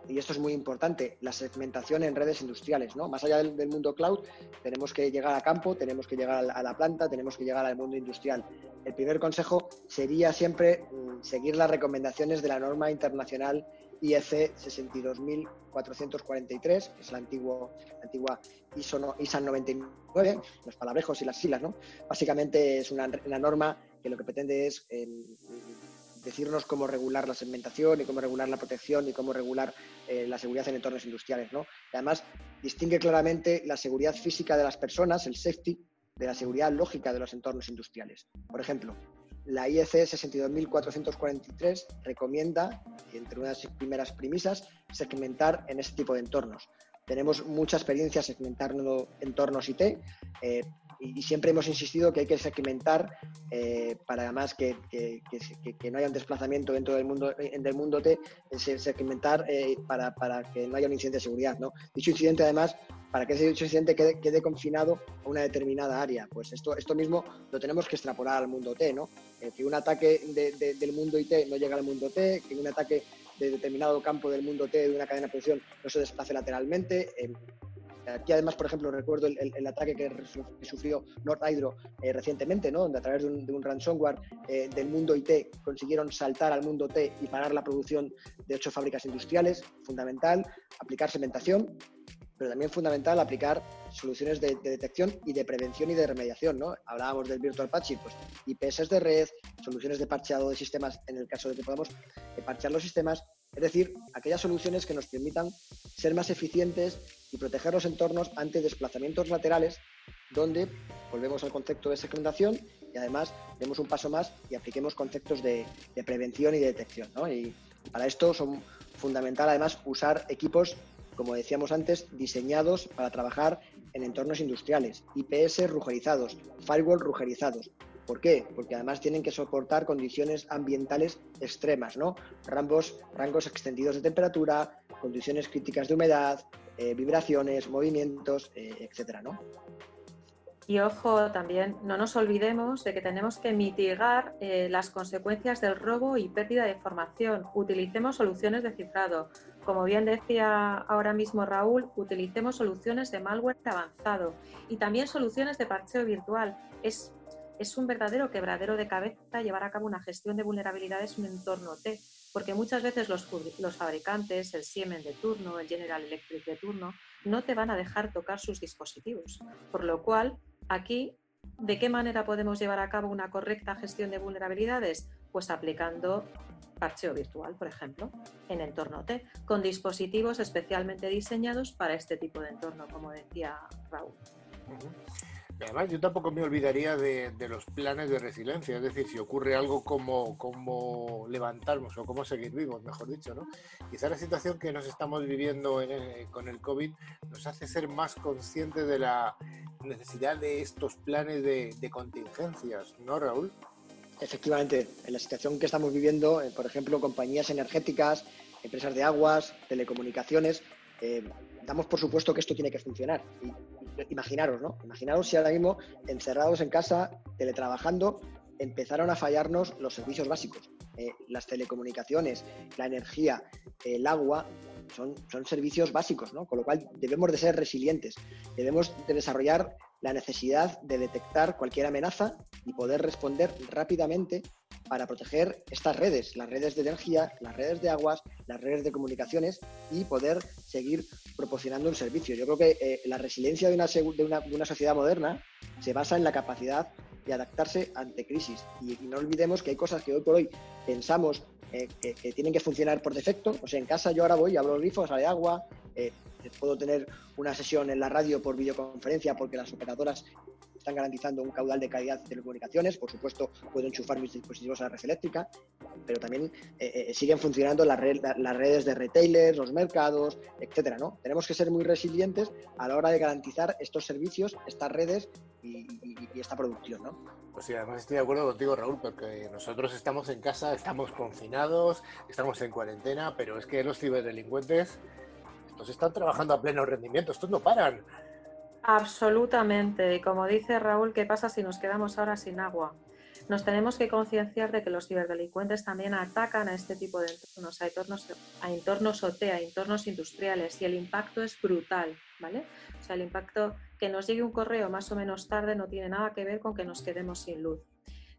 y esto es muy importante, la segmentación en redes industriales. ¿no? Más allá del, mundo cloud, tenemos que llegar a campo, tenemos que llegar a la, planta, tenemos que llegar al mundo industrial. El primer consejo sería siempre mm, seguir las recomendaciones de la norma internacional IEC 62443, que es la, antiguo, la antigua ISO, no, ISA 99, los palabrejos y las siglas. ¿no? Básicamente es una, una norma que lo que pretende es eh, decirnos cómo regular la segmentación y cómo regular la protección y cómo regular eh, la seguridad en entornos industriales. ¿no? Además, distingue claramente la seguridad física de las personas, el safety, de la seguridad lógica de los entornos industriales. Por ejemplo, la IEC 62443 recomienda, entre unas primeras premisas, segmentar en este tipo de entornos. Tenemos mucha experiencia segmentando entornos IT eh, y, siempre hemos insistido que hay que segmentar eh, para además que, que, que, que, no haya un desplazamiento dentro del mundo, del mundo T, segmentar eh, para, para, que no haya un incidente de seguridad. ¿no? Dicho incidente además para que ese incidente quede, quede, confinado a una determinada área. Pues esto, esto mismo lo tenemos que extrapolar al mundo T, ¿no? Eh, que un ataque de, de, del mundo IT no llega al mundo T, que un ataque de determinado campo del mundo T de una cadena de producción no se desplace lateralmente. Aquí además, por ejemplo, recuerdo el, el, el ataque que, sufrió North Hydro eh, recientemente, ¿no? donde a través de un, de un ransomware eh, del mundo IT consiguieron saltar al mundo T y parar la producción de ocho fábricas industriales. Fundamental, aplicar segmentación, pero también fundamental aplicar soluciones de, de, detección y de prevención y de remediación. ¿no? Hablábamos del Virtual Patching, pues IPS de red, soluciones de parcheado de sistemas en el caso de que podamos eh, parchear los sistemas, es decir, aquellas soluciones que nos permitan ser más eficientes y proteger los entornos ante desplazamientos laterales, donde volvemos al concepto de segmentación y además demos un paso más y apliquemos conceptos de, prevención y de detección. ¿no? Y para esto son fundamental además usar equipos como decíamos antes, diseñados para trabajar en entornos industriales, IPS rugerizados, firewall rugerizados. ¿Por qué? Porque además tienen que soportar condiciones ambientales extremas, ¿no? Rangos, rangos extendidos de temperatura, condiciones críticas de humedad, eh, vibraciones, movimientos, eh, etcétera, ¿no? Y ojo, también no nos olvidemos de que tenemos que mitigar eh, las consecuencias del robo y pérdida de información. Utilicemos soluciones de cifrado. Como bien decía ahora mismo Raúl, utilicemos soluciones de malware avanzado y también soluciones de parcheo virtual. Es, es un verdadero quebradero de cabeza llevar a cabo una gestión de vulnerabilidades en un entorno T, porque muchas veces los, fabricantes, el Siemens de turno, el General Electric de turno, no te van a dejar tocar sus dispositivos. Por lo cual, Aquí, ¿de qué manera podemos llevar a cabo una correcta gestión de vulnerabilidades? Pues aplicando parcheo virtual, por ejemplo, en entorno T, con dispositivos especialmente diseñados para este tipo de entorno, como decía Raúl. Además, yo tampoco me olvidaría de, los planes de resiliencia, es decir, si ocurre algo como, como levantarnos o cómo seguir vivos, mejor dicho, ¿no? Quizá la situación que nos estamos viviendo con el COVID nos hace ser más conscientes de la necesidad de estos planes de, contingencias, ¿no, Raúl? Efectivamente, en la situación que estamos viviendo, eh, por ejemplo, compañías energéticas, empresas de aguas, telecomunicaciones, eh, damos por supuesto que esto tiene que funcionar. Imaginaros, ¿no? Imaginaros si ahora mismo, encerrados en casa, teletrabajando, empezaron a fallarnos los servicios básicos. Eh, las telecomunicaciones, la energía, el agua, son, son servicios básicos, ¿no? Con lo cual debemos de ser resilientes, debemos de desarrollar la necesidad de detectar cualquier amenaza y poder responder rápidamente para proteger estas redes, las redes de energía, las redes de aguas, las redes de comunicaciones y poder seguir proporcionando un servicio. Yo creo que eh, la resiliencia de una, sociedad moderna se basa en la capacidad de adaptarse ante crisis. Y, no olvidemos que hay cosas que hoy por hoy pensamos eh, que, tienen que funcionar por defecto. O sea, en casa yo ahora voy, abro el grifo, sale agua, eh, puedo tener una sesión en la radio por videoconferencia porque las operadoras están garantizando un caudal de calidad de telecomunicaciones. Por supuesto, puedo enchufar mis dispositivos a la red eléctrica, pero también eh, eh, siguen funcionando las, las, redes de retailers, los mercados, etcétera. ¿no? Tenemos que ser muy resilientes a la hora de garantizar estos servicios, estas redes y, esta producción. ¿no? Pues sí, además estoy de acuerdo contigo, Raúl, porque nosotros estamos en casa, estamos confinados, estamos en cuarentena, pero es que los ciberdelincuentes estos están trabajando a pleno rendimiento, estos no paran. Absolutamente. Y como dice Raúl, ¿qué pasa si nos quedamos ahora sin agua? Nos tenemos que concienciar de que los ciberdelincuentes también atacan a este tipo de entornos, a entornos, a entornos OT, a entornos industriales, y el impacto es brutal, ¿vale? O sea, el impacto que nos llegue un correo más o menos tarde no tiene nada que ver con que nos quedemos sin luz.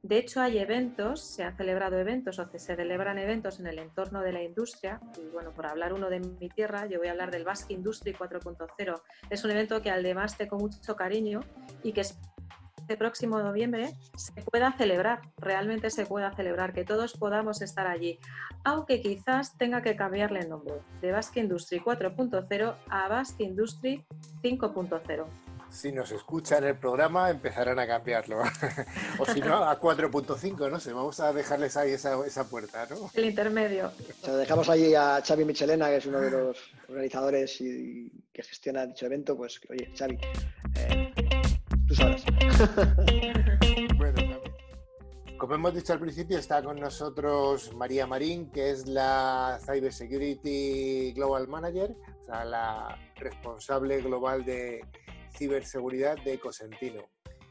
De hecho, hay eventos, se han celebrado eventos o se celebran eventos en el entorno de la industria. Y bueno, por hablar uno de mi tierra, yo voy a hablar del Basque Industry 4.0. Es un evento que además tengo mucho cariño y que este próximo noviembre se pueda celebrar, realmente se pueda celebrar, que todos podamos estar allí, aunque quizás tenga que cambiarle el nombre de Basque Industry 4.0 a Basque Industry 5.0 si nos escuchan el programa, empezarán a cambiarlo. o si no, a 4.5, no sé, vamos a dejarles ahí esa, esa puerta, ¿no? El intermedio. O dejamos ahí a Xavi Michelena, que es uno de los organizadores y, que gestiona dicho evento, pues, oye, Xavi, eh, tú sabes. bueno, como hemos dicho al principio, está con nosotros María Marín, que es la Cyber Security Global Manager, o sea, la responsable global de ciberseguridad de Cosentino.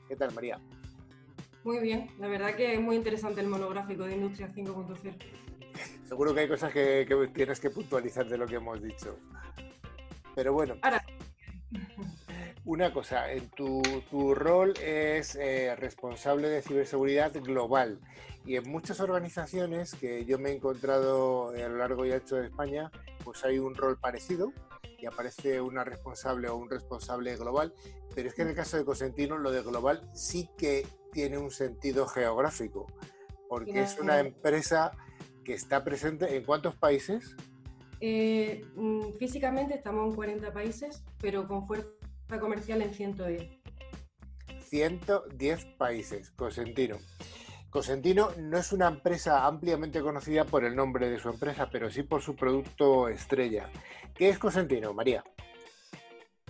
¿Qué tal, María? Muy bien, la verdad que es muy interesante el monográfico de Industria 5.0. Seguro que hay cosas que, tienes que puntualizar de lo que hemos dicho. Pero bueno. Ahora. Una cosa, en tu, rol es eh, responsable de ciberseguridad global y en muchas organizaciones que yo me he encontrado a lo largo y ancho de España, pues hay un rol parecido, y aparece una responsable o un responsable global, pero es que en el caso de Cosentino lo de global sí que tiene un sentido geográfico, porque es una empresa que está presente en cuántos países? Eh, mm, físicamente estamos en 40 países, pero con fuerza comercial en 110. 110 países, Cosentino. Cosentino no es una empresa ampliamente conocida por el nombre de su empresa, pero sí por su producto estrella. ¿Qué es Cosentino, María?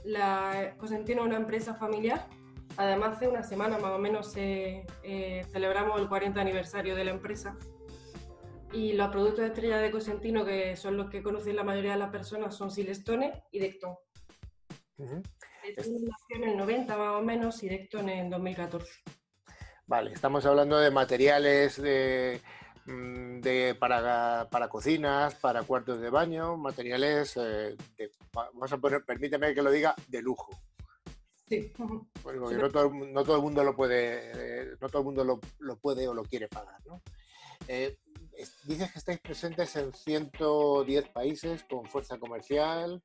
La Cosentino es una empresa familiar. Además, hace una semana más o menos eh, celebramos el 40 aniversario de la empresa. Y los productos estrella de Cosentino, que son los que conocen la mayoría de las personas, son Silestone y Decton. Uh en el 90 más o menos y Decton en 2014. Vale, estamos hablando de materiales de, mm, para, cocinas, para cuartos de baño, materiales, eh, vamos a poner, permíteme que lo diga, de lujo. Sí. Porque no, todo, el mundo lo puede, eh, no todo el mundo lo, puede o lo quiere pagar. ¿no? Eh, dices que estáis presentes en 110 países con fuerza comercial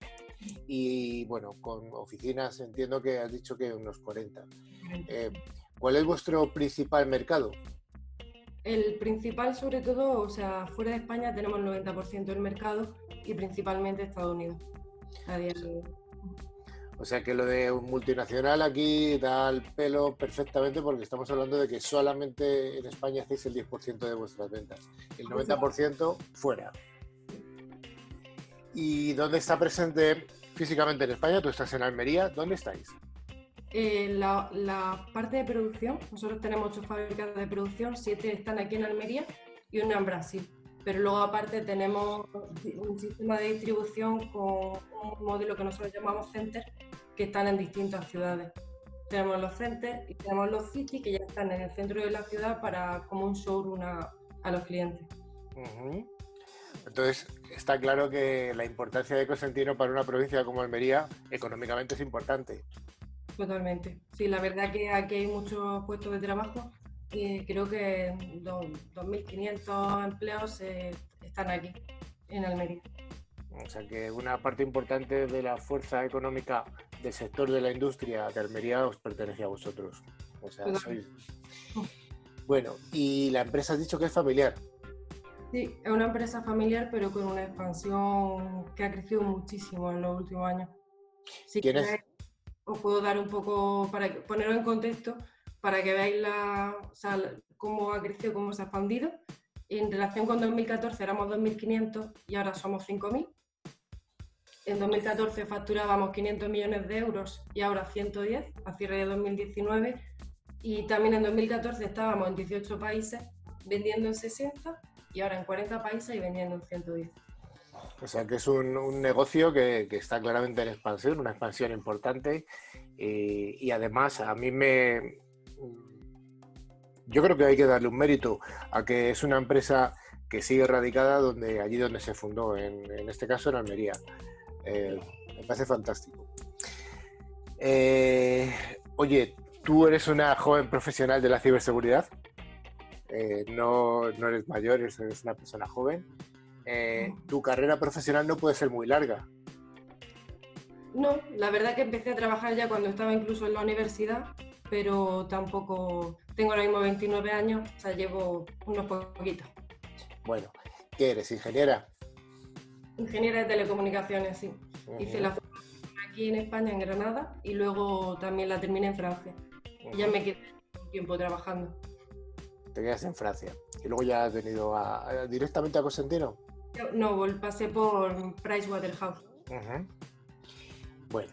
y bueno, con oficinas, entiendo que has dicho que unos 40. ¿Cuál es vuestro principal mercado? El principal, sobre todo, o sea, fuera de España tenemos el 90% del mercado y principalmente Estados Unidos. O sea que lo de un multinacional aquí da el pelo perfectamente porque estamos hablando de que solamente en España hacéis el 10% de vuestras ventas. El 90% fuera. ¿Y dónde está presente físicamente en España? Tú estás en Almería. ¿Dónde estáis? Eh, la, parte de producción, nosotros tenemos ocho fábricas de producción, siete están aquí en Almería y una en Brasil. Pero luego aparte tenemos un sistema de distribución con un modelo que nosotros llamamos center, que están en distintas ciudades. Tenemos los centers y tenemos los city que ya están en el centro de la ciudad para como un showroom a, a los clientes. Entonces, está claro que la importancia de Cosentino para una provincia como Almería económicamente es importante. Totalmente. Sí, la verdad que aquí hay muchos puestos de trabajo y creo que 2.500 empleos están aquí, en Almería. O sea que una parte importante de la fuerza económica del sector de la industria de Almería os pertenece a vosotros. O sea, sois... Bueno, y la empresa has dicho que es familiar. Sí, es una empresa familiar, pero con una expansión que ha crecido muchísimo en los últimos años. Si ¿Quién es? Os puedo dar un poco, para ponerlo en contexto, para que veáis la, cómo ha crecido, cómo se ha expandido. En relación con 2014 éramos 2.500 y ahora somos 5.000. En 2014 facturábamos 500 millones de euros y ahora 110 a cierre de 2019. Y también en 2014 estábamos en 18 países vendiendo en 60 y ahora en 40 países y vendiendo en 110. O sea que es un, negocio que, está claramente en expansión, una expansión importante y, además a mí me... Yo creo que hay que darle un mérito a que es una empresa que sigue radicada donde, allí donde se fundó, en, este caso en Almería. Eh, me parece fantástico. Eh, oye, tú eres una joven profesional de la ciberseguridad. Eh, no, no, eres mayor, eres, una persona joven. Tu carrera profesional no puede ser muy larga. No, la verdad que empecé a trabajar ya cuando estaba incluso en la universidad, pero tampoco tengo ahora mismo 29 años, o sea, llevo unos poquitos. Bueno, ¿qué eres? ¿Ingeniera? Ingeniera de telecomunicaciones, sí. Hice la formación aquí en España, en Granada, y luego también la terminé en Francia. Ya me quedé un tiempo trabajando. Te quedas en Francia. ¿Y luego ya has venido a, directamente a Cosentino? No, pasé por Pricewaterhouse. Bueno,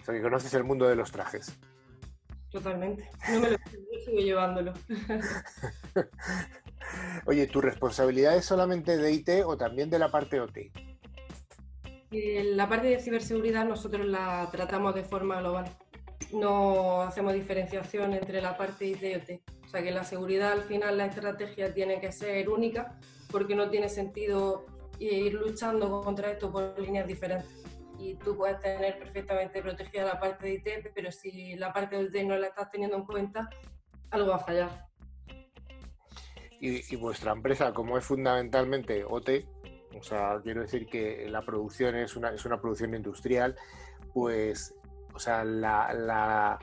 o sea que conoces el mundo de los trajes. Totalmente. No me lo sigo llevándolo. Oye, ¿tu responsabilidad es solamente de IT o también de la parte OT? La parte de ciberseguridad nosotros la tratamos de forma global. No hacemos diferenciación entre la parte IT y OT. O sea que la seguridad al final, la estrategia tiene que ser única porque no tiene sentido ir luchando contra esto por líneas diferentes. Y tú puedes tener perfectamente protegida la parte de IT, pero si la parte de OT no la estás teniendo en cuenta, algo va a fallar. Y, y vuestra empresa, como es fundamentalmente OT, o sea, quiero decir que la producción es una, es una producción industrial, pues, o sea, la,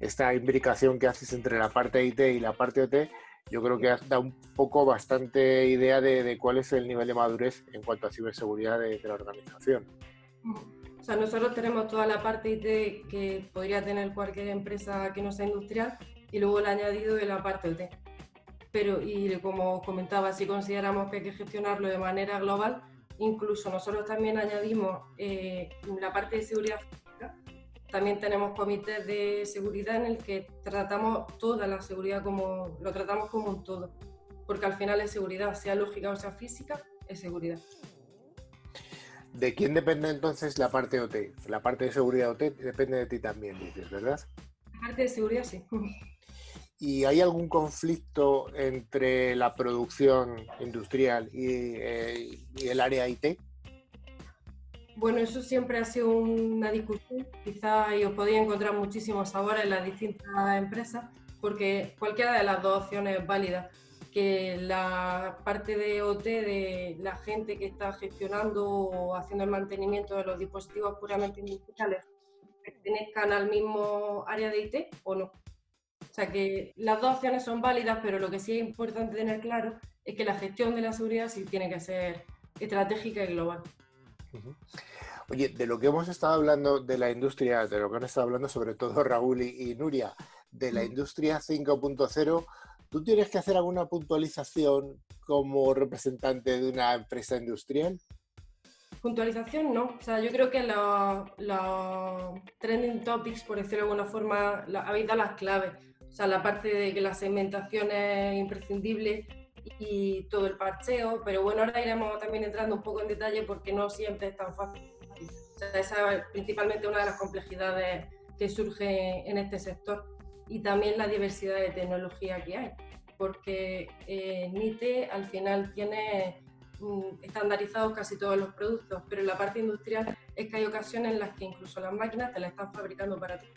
esta imbricación que haces entre la parte IT y la parte OT, yo creo que da un poco bastante idea de, cuál es el nivel de madurez en cuanto a ciberseguridad de, la organización. O sea, nosotros tenemos toda la parte IT que podría tener cualquier empresa que no sea industrial y luego el añadido de la parte OT pero y como comentaba, si consideramos que hay que gestionarlo de manera global, incluso nosotros también añadimos eh, la parte de seguridad también tenemos comités de seguridad en el que tratamos toda la seguridad como lo tratamos como un todo, porque al final es seguridad, sea lógica o sea física, es seguridad. ¿De quién depende entonces la parte OT? La parte de seguridad OT depende de ti también, dices, ¿verdad? La parte de seguridad sí. ¿Y hay algún conflicto entre la producción industrial eh, y, el área IT? Bueno, eso siempre ha sido una discusión, quizá y os podéis encontrar muchísimos ahora en las distintas empresas, porque cualquiera de las dos opciones es válida. Que la parte de OT, de la gente que está gestionando o haciendo el mantenimiento de los dispositivos puramente industriales, pertenezcan al mismo área de IT o no. O sea que las dos opciones son válidas, pero lo que sí es importante tener claro es que la gestión de la seguridad sí tiene que ser estratégica y global. Oye, de lo que hemos estado hablando de la industria, de lo que han estado hablando sobre todo Raúl y, Nuria, de la industria 5.0, ¿tú tienes que hacer alguna puntualización como representante de una empresa industrial? Puntualización no, o sea, yo creo que los trending topics, por decirlo de alguna forma, habéis dado las claves. O sea, la parte de que la segmentación es imprescindible y todo el parcheo, pero bueno, ahora iremos también entrando un poco en detalle porque no siempre es tan fácil. O sea, esa es principalmente una de las complejidades que surge en este sector y también la diversidad de tecnología que hay, porque eh, NITE al final tiene mm, estandarizados casi todos los productos, pero en la parte industrial es que hay ocasiones en las que incluso las máquinas te las están fabricando para ti.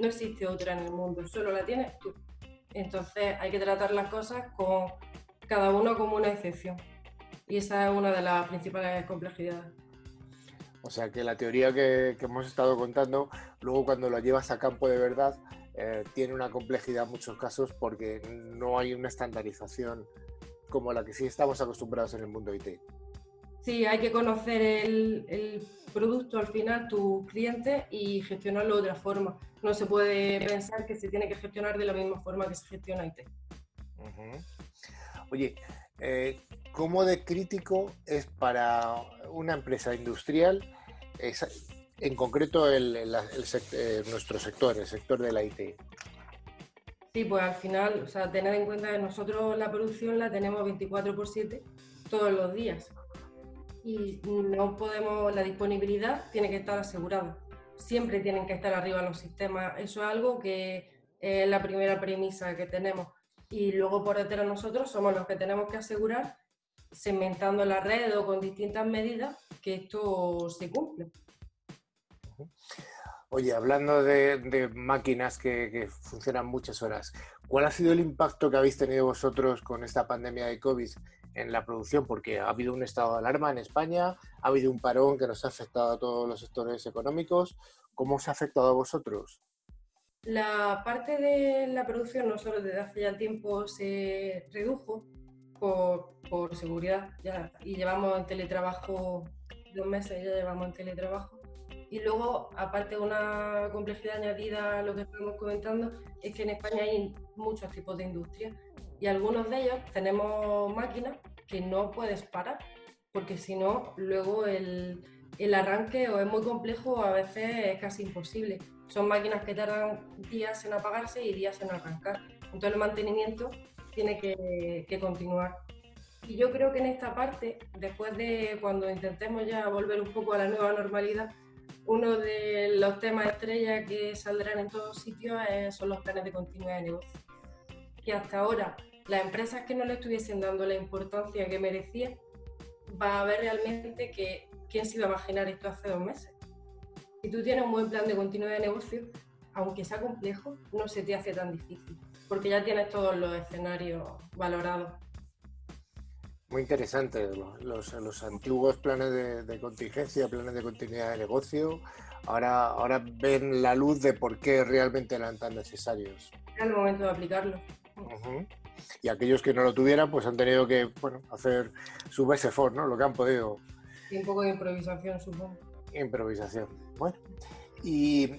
No existe otra en el mundo, solo la tienes tú. Entonces hay que tratar las cosas con cada uno como una excepción. Y esa es una de las principales complejidades. O sea que la teoría que, hemos estado contando, luego cuando lo llevas a campo de verdad, eh, tiene una complejidad en muchos casos porque no hay una estandarización como la que sí estamos acostumbrados en el mundo IT. Sí, hay que conocer el, producto al final, tu cliente, y gestionarlo de otra forma. No se puede pensar que se tiene que gestionar de la misma forma que se gestiona IT. Oye, eh, ¿cómo de crítico es para una empresa industrial, en concreto eh, nuestro sector, el sector de la IT? Sí, pues al final, o sea, tener en cuenta que nosotros la producción la tenemos 24 por 7 todos los días y no podemos, la disponibilidad tiene que estar asegurada. Siempre tienen que estar arriba los sistemas. Eso es algo que es la primera premisa que tenemos. Y luego por detrás nosotros somos los que tenemos que asegurar, segmentando la red o con distintas medidas, que esto se cumple. Oye, hablando de, máquinas que, que, funcionan muchas horas, ¿cuál ha sido el impacto que habéis tenido vosotros con esta pandemia de COVID en la producción, porque ha habido un estado de alarma en España, ha habido un parón que nos ha afectado a todos los sectores económicos. ¿Cómo os ha afectado a vosotros? La parte de la producción, no solo desde hace ya tiempo, se redujo por, seguridad ya, y llevamos en teletrabajo dos meses, ya llevamos en teletrabajo. Y luego, aparte, una complejidad añadida a lo que estamos comentando es que en España hay muchos tipos de industria y algunos de ellos tenemos máquinas que no puedes parar, porque si no, luego el, el arranque o es muy complejo o a veces es casi imposible. Son máquinas que tardan días en apagarse y días en arrancar. Entonces el mantenimiento tiene que, que, continuar. Y yo creo que en esta parte, después de cuando intentemos ya volver un poco a la nueva normalidad, uno de los temas estrella que saldrán en todos sitios son los planes de continuidad de negocio. Que hasta ahora las empresas que no le estuviesen dando la importancia que merecía, va a ver realmente que quién se iba a imaginar esto hace dos meses. Si tú tienes un buen plan de continuidad de negocio, aunque sea complejo, no se te hace tan difícil, porque ya tienes todos los escenarios valorados. Muy interesante, los, los antiguos planes de, contingencia, planes de continuidad de negocio, ahora, ahora ven la luz de por qué realmente eran tan necesarios. Es el momento de aplicarlo y aquellos que no lo tuvieran pues han tenido que bueno, hacer su best effort, ¿no? Lo que han podido. Y un poco de improvisación, supongo. Improvisación. Bueno, y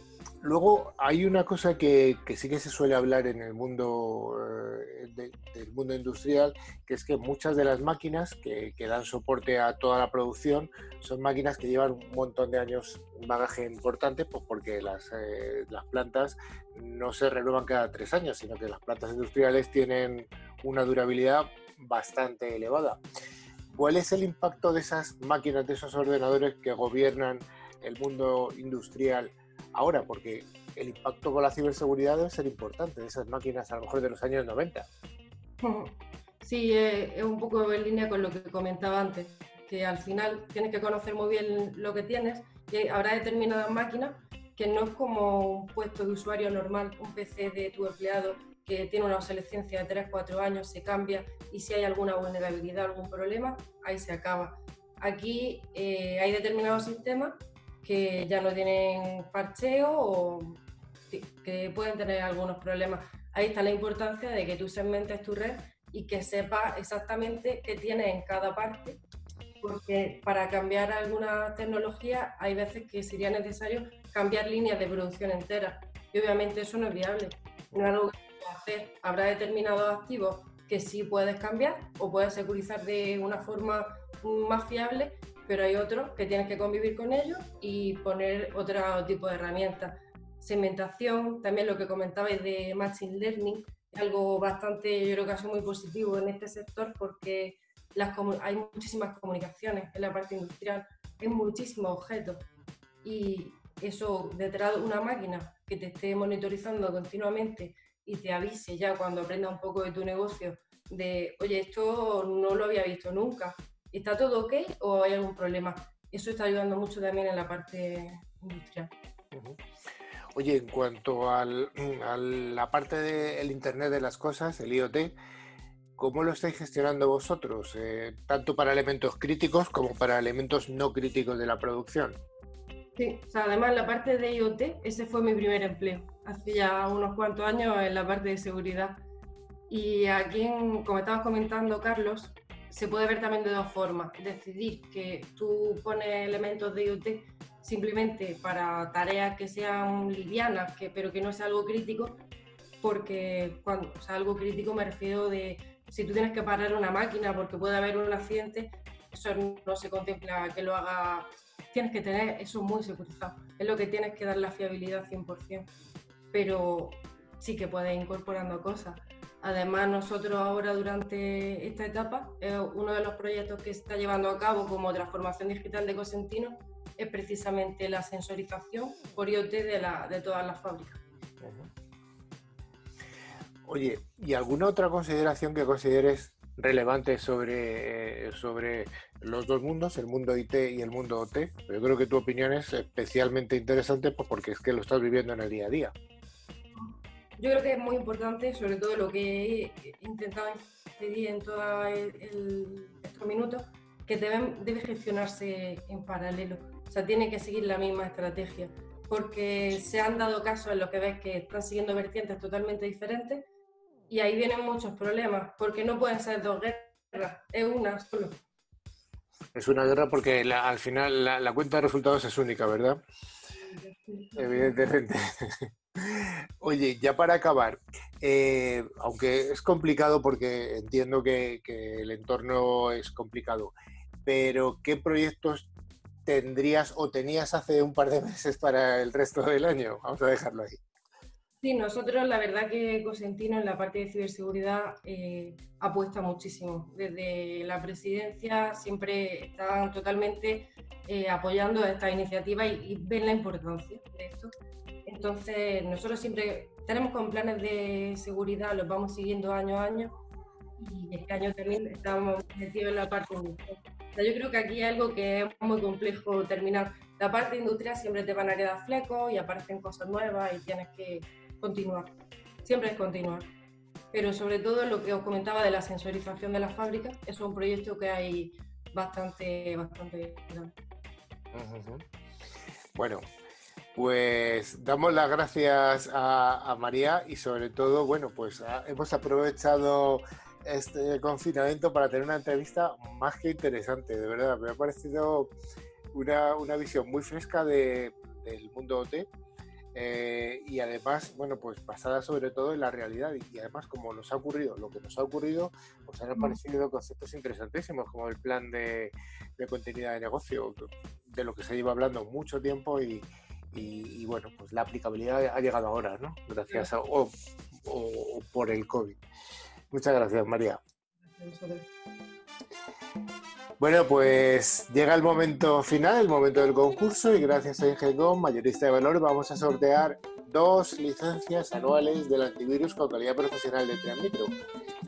luego hay una cosa que, sí que se suele hablar en el mundo eh, del mundo industrial, que es que muchas de las máquinas que, que, dan soporte a toda la producción son máquinas que llevan un montón de años, un bagaje importante, pues porque las, eh, las plantas no se renuevan cada tres años, sino que las plantas industriales tienen una durabilidad bastante elevada. ¿Cuál es el impacto de esas máquinas, de esos ordenadores que gobiernan el mundo industrial ahora? Porque el impacto con la ciberseguridad debe ser importante, de esas máquinas a lo mejor de los años 90. Sí, es un poco en línea con lo que comentaba antes, que al final tienes que conocer muy bien lo que tienes y habrá determinadas máquinas que no es como un puesto de usuario normal, un PC de tu empleado que tiene una obsolescencia de 3-4 años, se cambia y si hay alguna vulnerabilidad, algún problema, ahí se acaba. Aquí eh, hay determinados sistemas que ya no tienen parcheo o que pueden tener algunos problemas. Ahí está la importancia de que tú segmentes tu red y que sepas exactamente qué tienes en cada parte, porque para cambiar alguna tecnología hay veces que sería necesario cambiar líneas de producción enteras y obviamente eso no es viable, no es algo que hacer. Habrá determinados activos que sí puedes cambiar o puedes securizar de una forma más fiable, pero hay otros que tienes que convivir con ellos y poner otro tipo de herramientas. Segmentación, también lo que comentabais de Machine Learning, algo bastante, yo creo que ha sido muy positivo en este sector porque las, hay muchísimas comunicaciones en la parte industrial, hay muchísimos objetos y eso detrás de una máquina que te esté monitorizando continuamente y te avise ya cuando aprenda un poco de tu negocio de, oye, esto no lo había visto nunca, ¿está todo ok o hay algún problema? Eso está ayudando mucho también en la parte industrial. Oye, en cuanto a la parte del Internet de las cosas, el IoT, ¿cómo lo estáis gestionando vosotros? Eh, tanto para elementos críticos como para elementos no críticos de la producción. Sí, o sea, además la parte de IoT, ese fue mi primer empleo, hace ya unos cuantos años en la parte de seguridad. Y aquí, como estabas comentando, Carlos, se puede ver también de dos formas. Decidir que tú pones elementos de IoT simplemente para tareas que sean livianas, que, pero que no sea algo crítico, porque cuando o algo crítico me refiero de si tú tienes que parar una máquina porque puede haber un accidente, eso no se contempla que lo haga, tienes que tener eso muy securizado, es lo que tienes que dar la fiabilidad 100%, pero sí que puedes incorporando cosas. Además, nosotros ahora durante esta etapa, uno de los proyectos que está llevando a cabo como transformación digital de Cosentino es precisamente la sensorización por IoT de, la, de todas las fábricas. Oye, ¿y alguna otra consideración que consideres relevante sobre, sobre los dos mundos, el mundo IT y el mundo OT? Yo creo que tu opinión es especialmente interesante pues, porque es que lo estás viviendo en el día a día. Yo creo que es muy importante, sobre todo lo que he intentado incidir en todos estos minutos, que deben, debe gestionarse en paralelo o sea, tiene que seguir la misma estrategia, porque se han dado casos en los que ves que están siguiendo vertientes totalmente diferentes y ahí vienen muchos problemas, porque no pueden ser dos guerras, es una solo. Es una guerra porque al final la, cuenta de resultados es única, ¿verdad? Evidentemente. Oye, ya para acabar, eh, aunque es complicado porque entiendo que, el entorno es complicado, pero ¿qué proyectos tendrías o tenías hace un par de meses para el resto del año? Vamos a dejarlo ahí. Sí, nosotros la verdad que Cosentino en la parte de ciberseguridad eh, apuesta muchísimo. Desde la presidencia siempre están totalmente eh, apoyando esta iniciativa y, ven la importancia de esto. Entonces, nosotros siempre tenemos con planes de seguridad, los vamos siguiendo año a año y este año también estamos metidos en la parte yo creo que aquí hay algo que es muy complejo terminar. La parte industrial siempre te van a quedar flecos y aparecen cosas nuevas y tienes que continuar. Siempre es continuar. Pero sobre todo lo que os comentaba de la sensorización de las fábricas, es un proyecto que hay bastante, bastante grande. Bueno, pues damos las gracias a, María y sobre todo, bueno, pues hemos aprovechado este confinamiento para tener una entrevista más que interesante, de verdad. Me ha parecido una, una visión muy fresca de, del mundo OT eh, y además, bueno, pues basada sobre todo en la realidad y, además como nos ha ocurrido, lo que nos ha ocurrido, pues han aparecido conceptos interesantísimos como el plan de, de continuidad de negocio, de lo que se lleva hablando mucho tiempo y, y, bueno, pues la aplicabilidad ha llegado ahora, ¿no? Gracias a, o, por el COVID. Muchas gracias, María. Bueno, pues llega el momento final, el momento del concurso y gracias a Ingecom, mayorista de valor, vamos a sortear dos licencias anuales del antivirus con calidad profesional de Triamicro.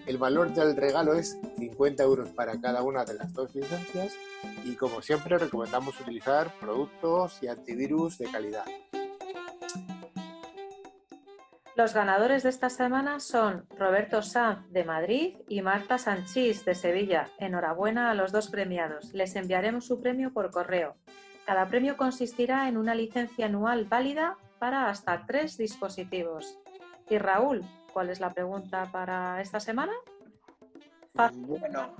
El valor del regalo es 50 euros para cada una de las dos licencias y como siempre recomendamos utilizar productos y antivirus de calidad. Los ganadores de esta semana son Roberto Sanz de Madrid y Marta Sanchís de Sevilla. Enhorabuena a los dos premiados. Les enviaremos su premio por correo. Cada premio consistirá en una licencia anual válida para hasta tres dispositivos. Y Raúl, ¿cuál es la pregunta para esta semana? Fácil. Bueno,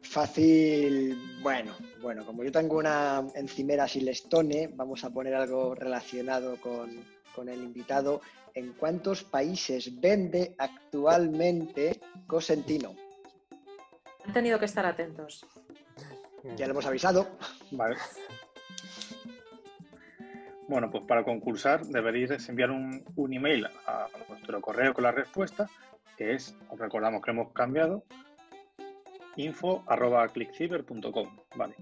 fácil. Bueno, bueno, como yo tengo una encimera silestone, vamos a poner algo relacionado con, con el invitado en cuántos países vende actualmente Cosentino. Han tenido que estar atentos. Ya lo hemos avisado. Vale. Bueno, pues para concursar deberíais enviar un, email a nuestro correo con la respuesta, que es, os recordamos que hemos cambiado, info arroba Vale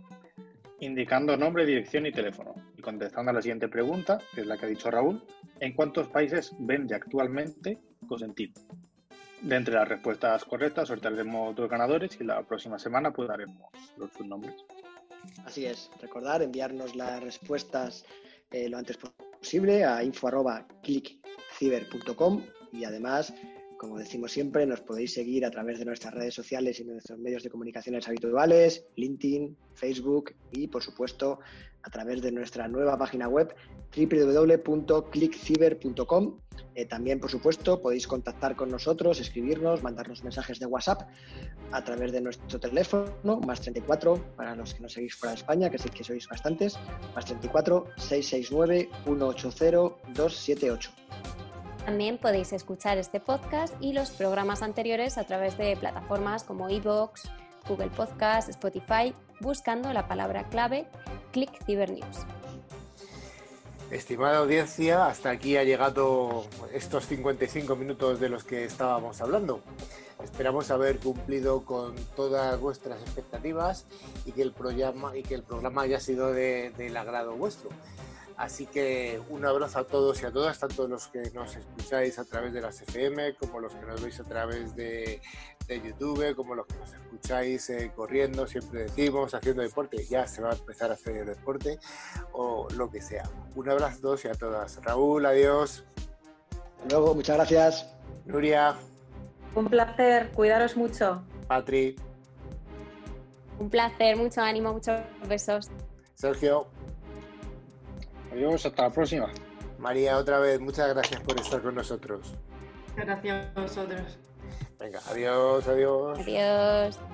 indicando nombre, dirección y teléfono. Y contestando a la siguiente pregunta, que es la que ha dicho Raúl, ¿en cuántos países vende actualmente Cosentino? De entre las respuestas correctas sortearemos dos ganadores y la próxima semana pues daremos los, sus nombres. Así es, recordar, enviarnos las respuestas eh, lo antes posible a info.clickciber.com y además como decimos siempre, nos podéis seguir a través de nuestras redes sociales y de nuestros medios de comunicaciones habituales, LinkedIn, Facebook y, por supuesto, a través de nuestra nueva página web www.clickciber.com. Eh, también, por supuesto, podéis contactar con nosotros, escribirnos, mandarnos mensajes de WhatsApp a través de nuestro teléfono, más 34, para los que nos seguís fuera de España, que sé que sois bastantes, más 34 669 180 278. También podéis escuchar este podcast y los programas anteriores a través de plataformas como iVoox, Google Podcast, Spotify, buscando la palabra clave Click News. Estimada audiencia, hasta aquí ha llegado estos 55 minutos de los que estábamos hablando. Esperamos haber cumplido con todas vuestras expectativas y que el programa, y que el programa haya sido del agrado vuestro. Así que un abrazo a todos y a todas, tanto los que nos escucháis a través de las FM, como los que nos veis a través de, YouTube, como los que nos escucháis eh, corriendo, siempre decimos, haciendo deporte, ya se va a empezar a hacer deporte o lo que sea. Un abrazo a todos y a todas. Raúl, adiós. Hasta luego, muchas gracias. Nuria. Un placer, cuidaros mucho. Patri. Un placer, mucho ánimo, muchos besos. Sergio. Adiós, hasta la próxima. María, otra vez, muchas gracias por estar con nosotros. Gracias a vosotros. Venga, adiós, adiós. Adiós.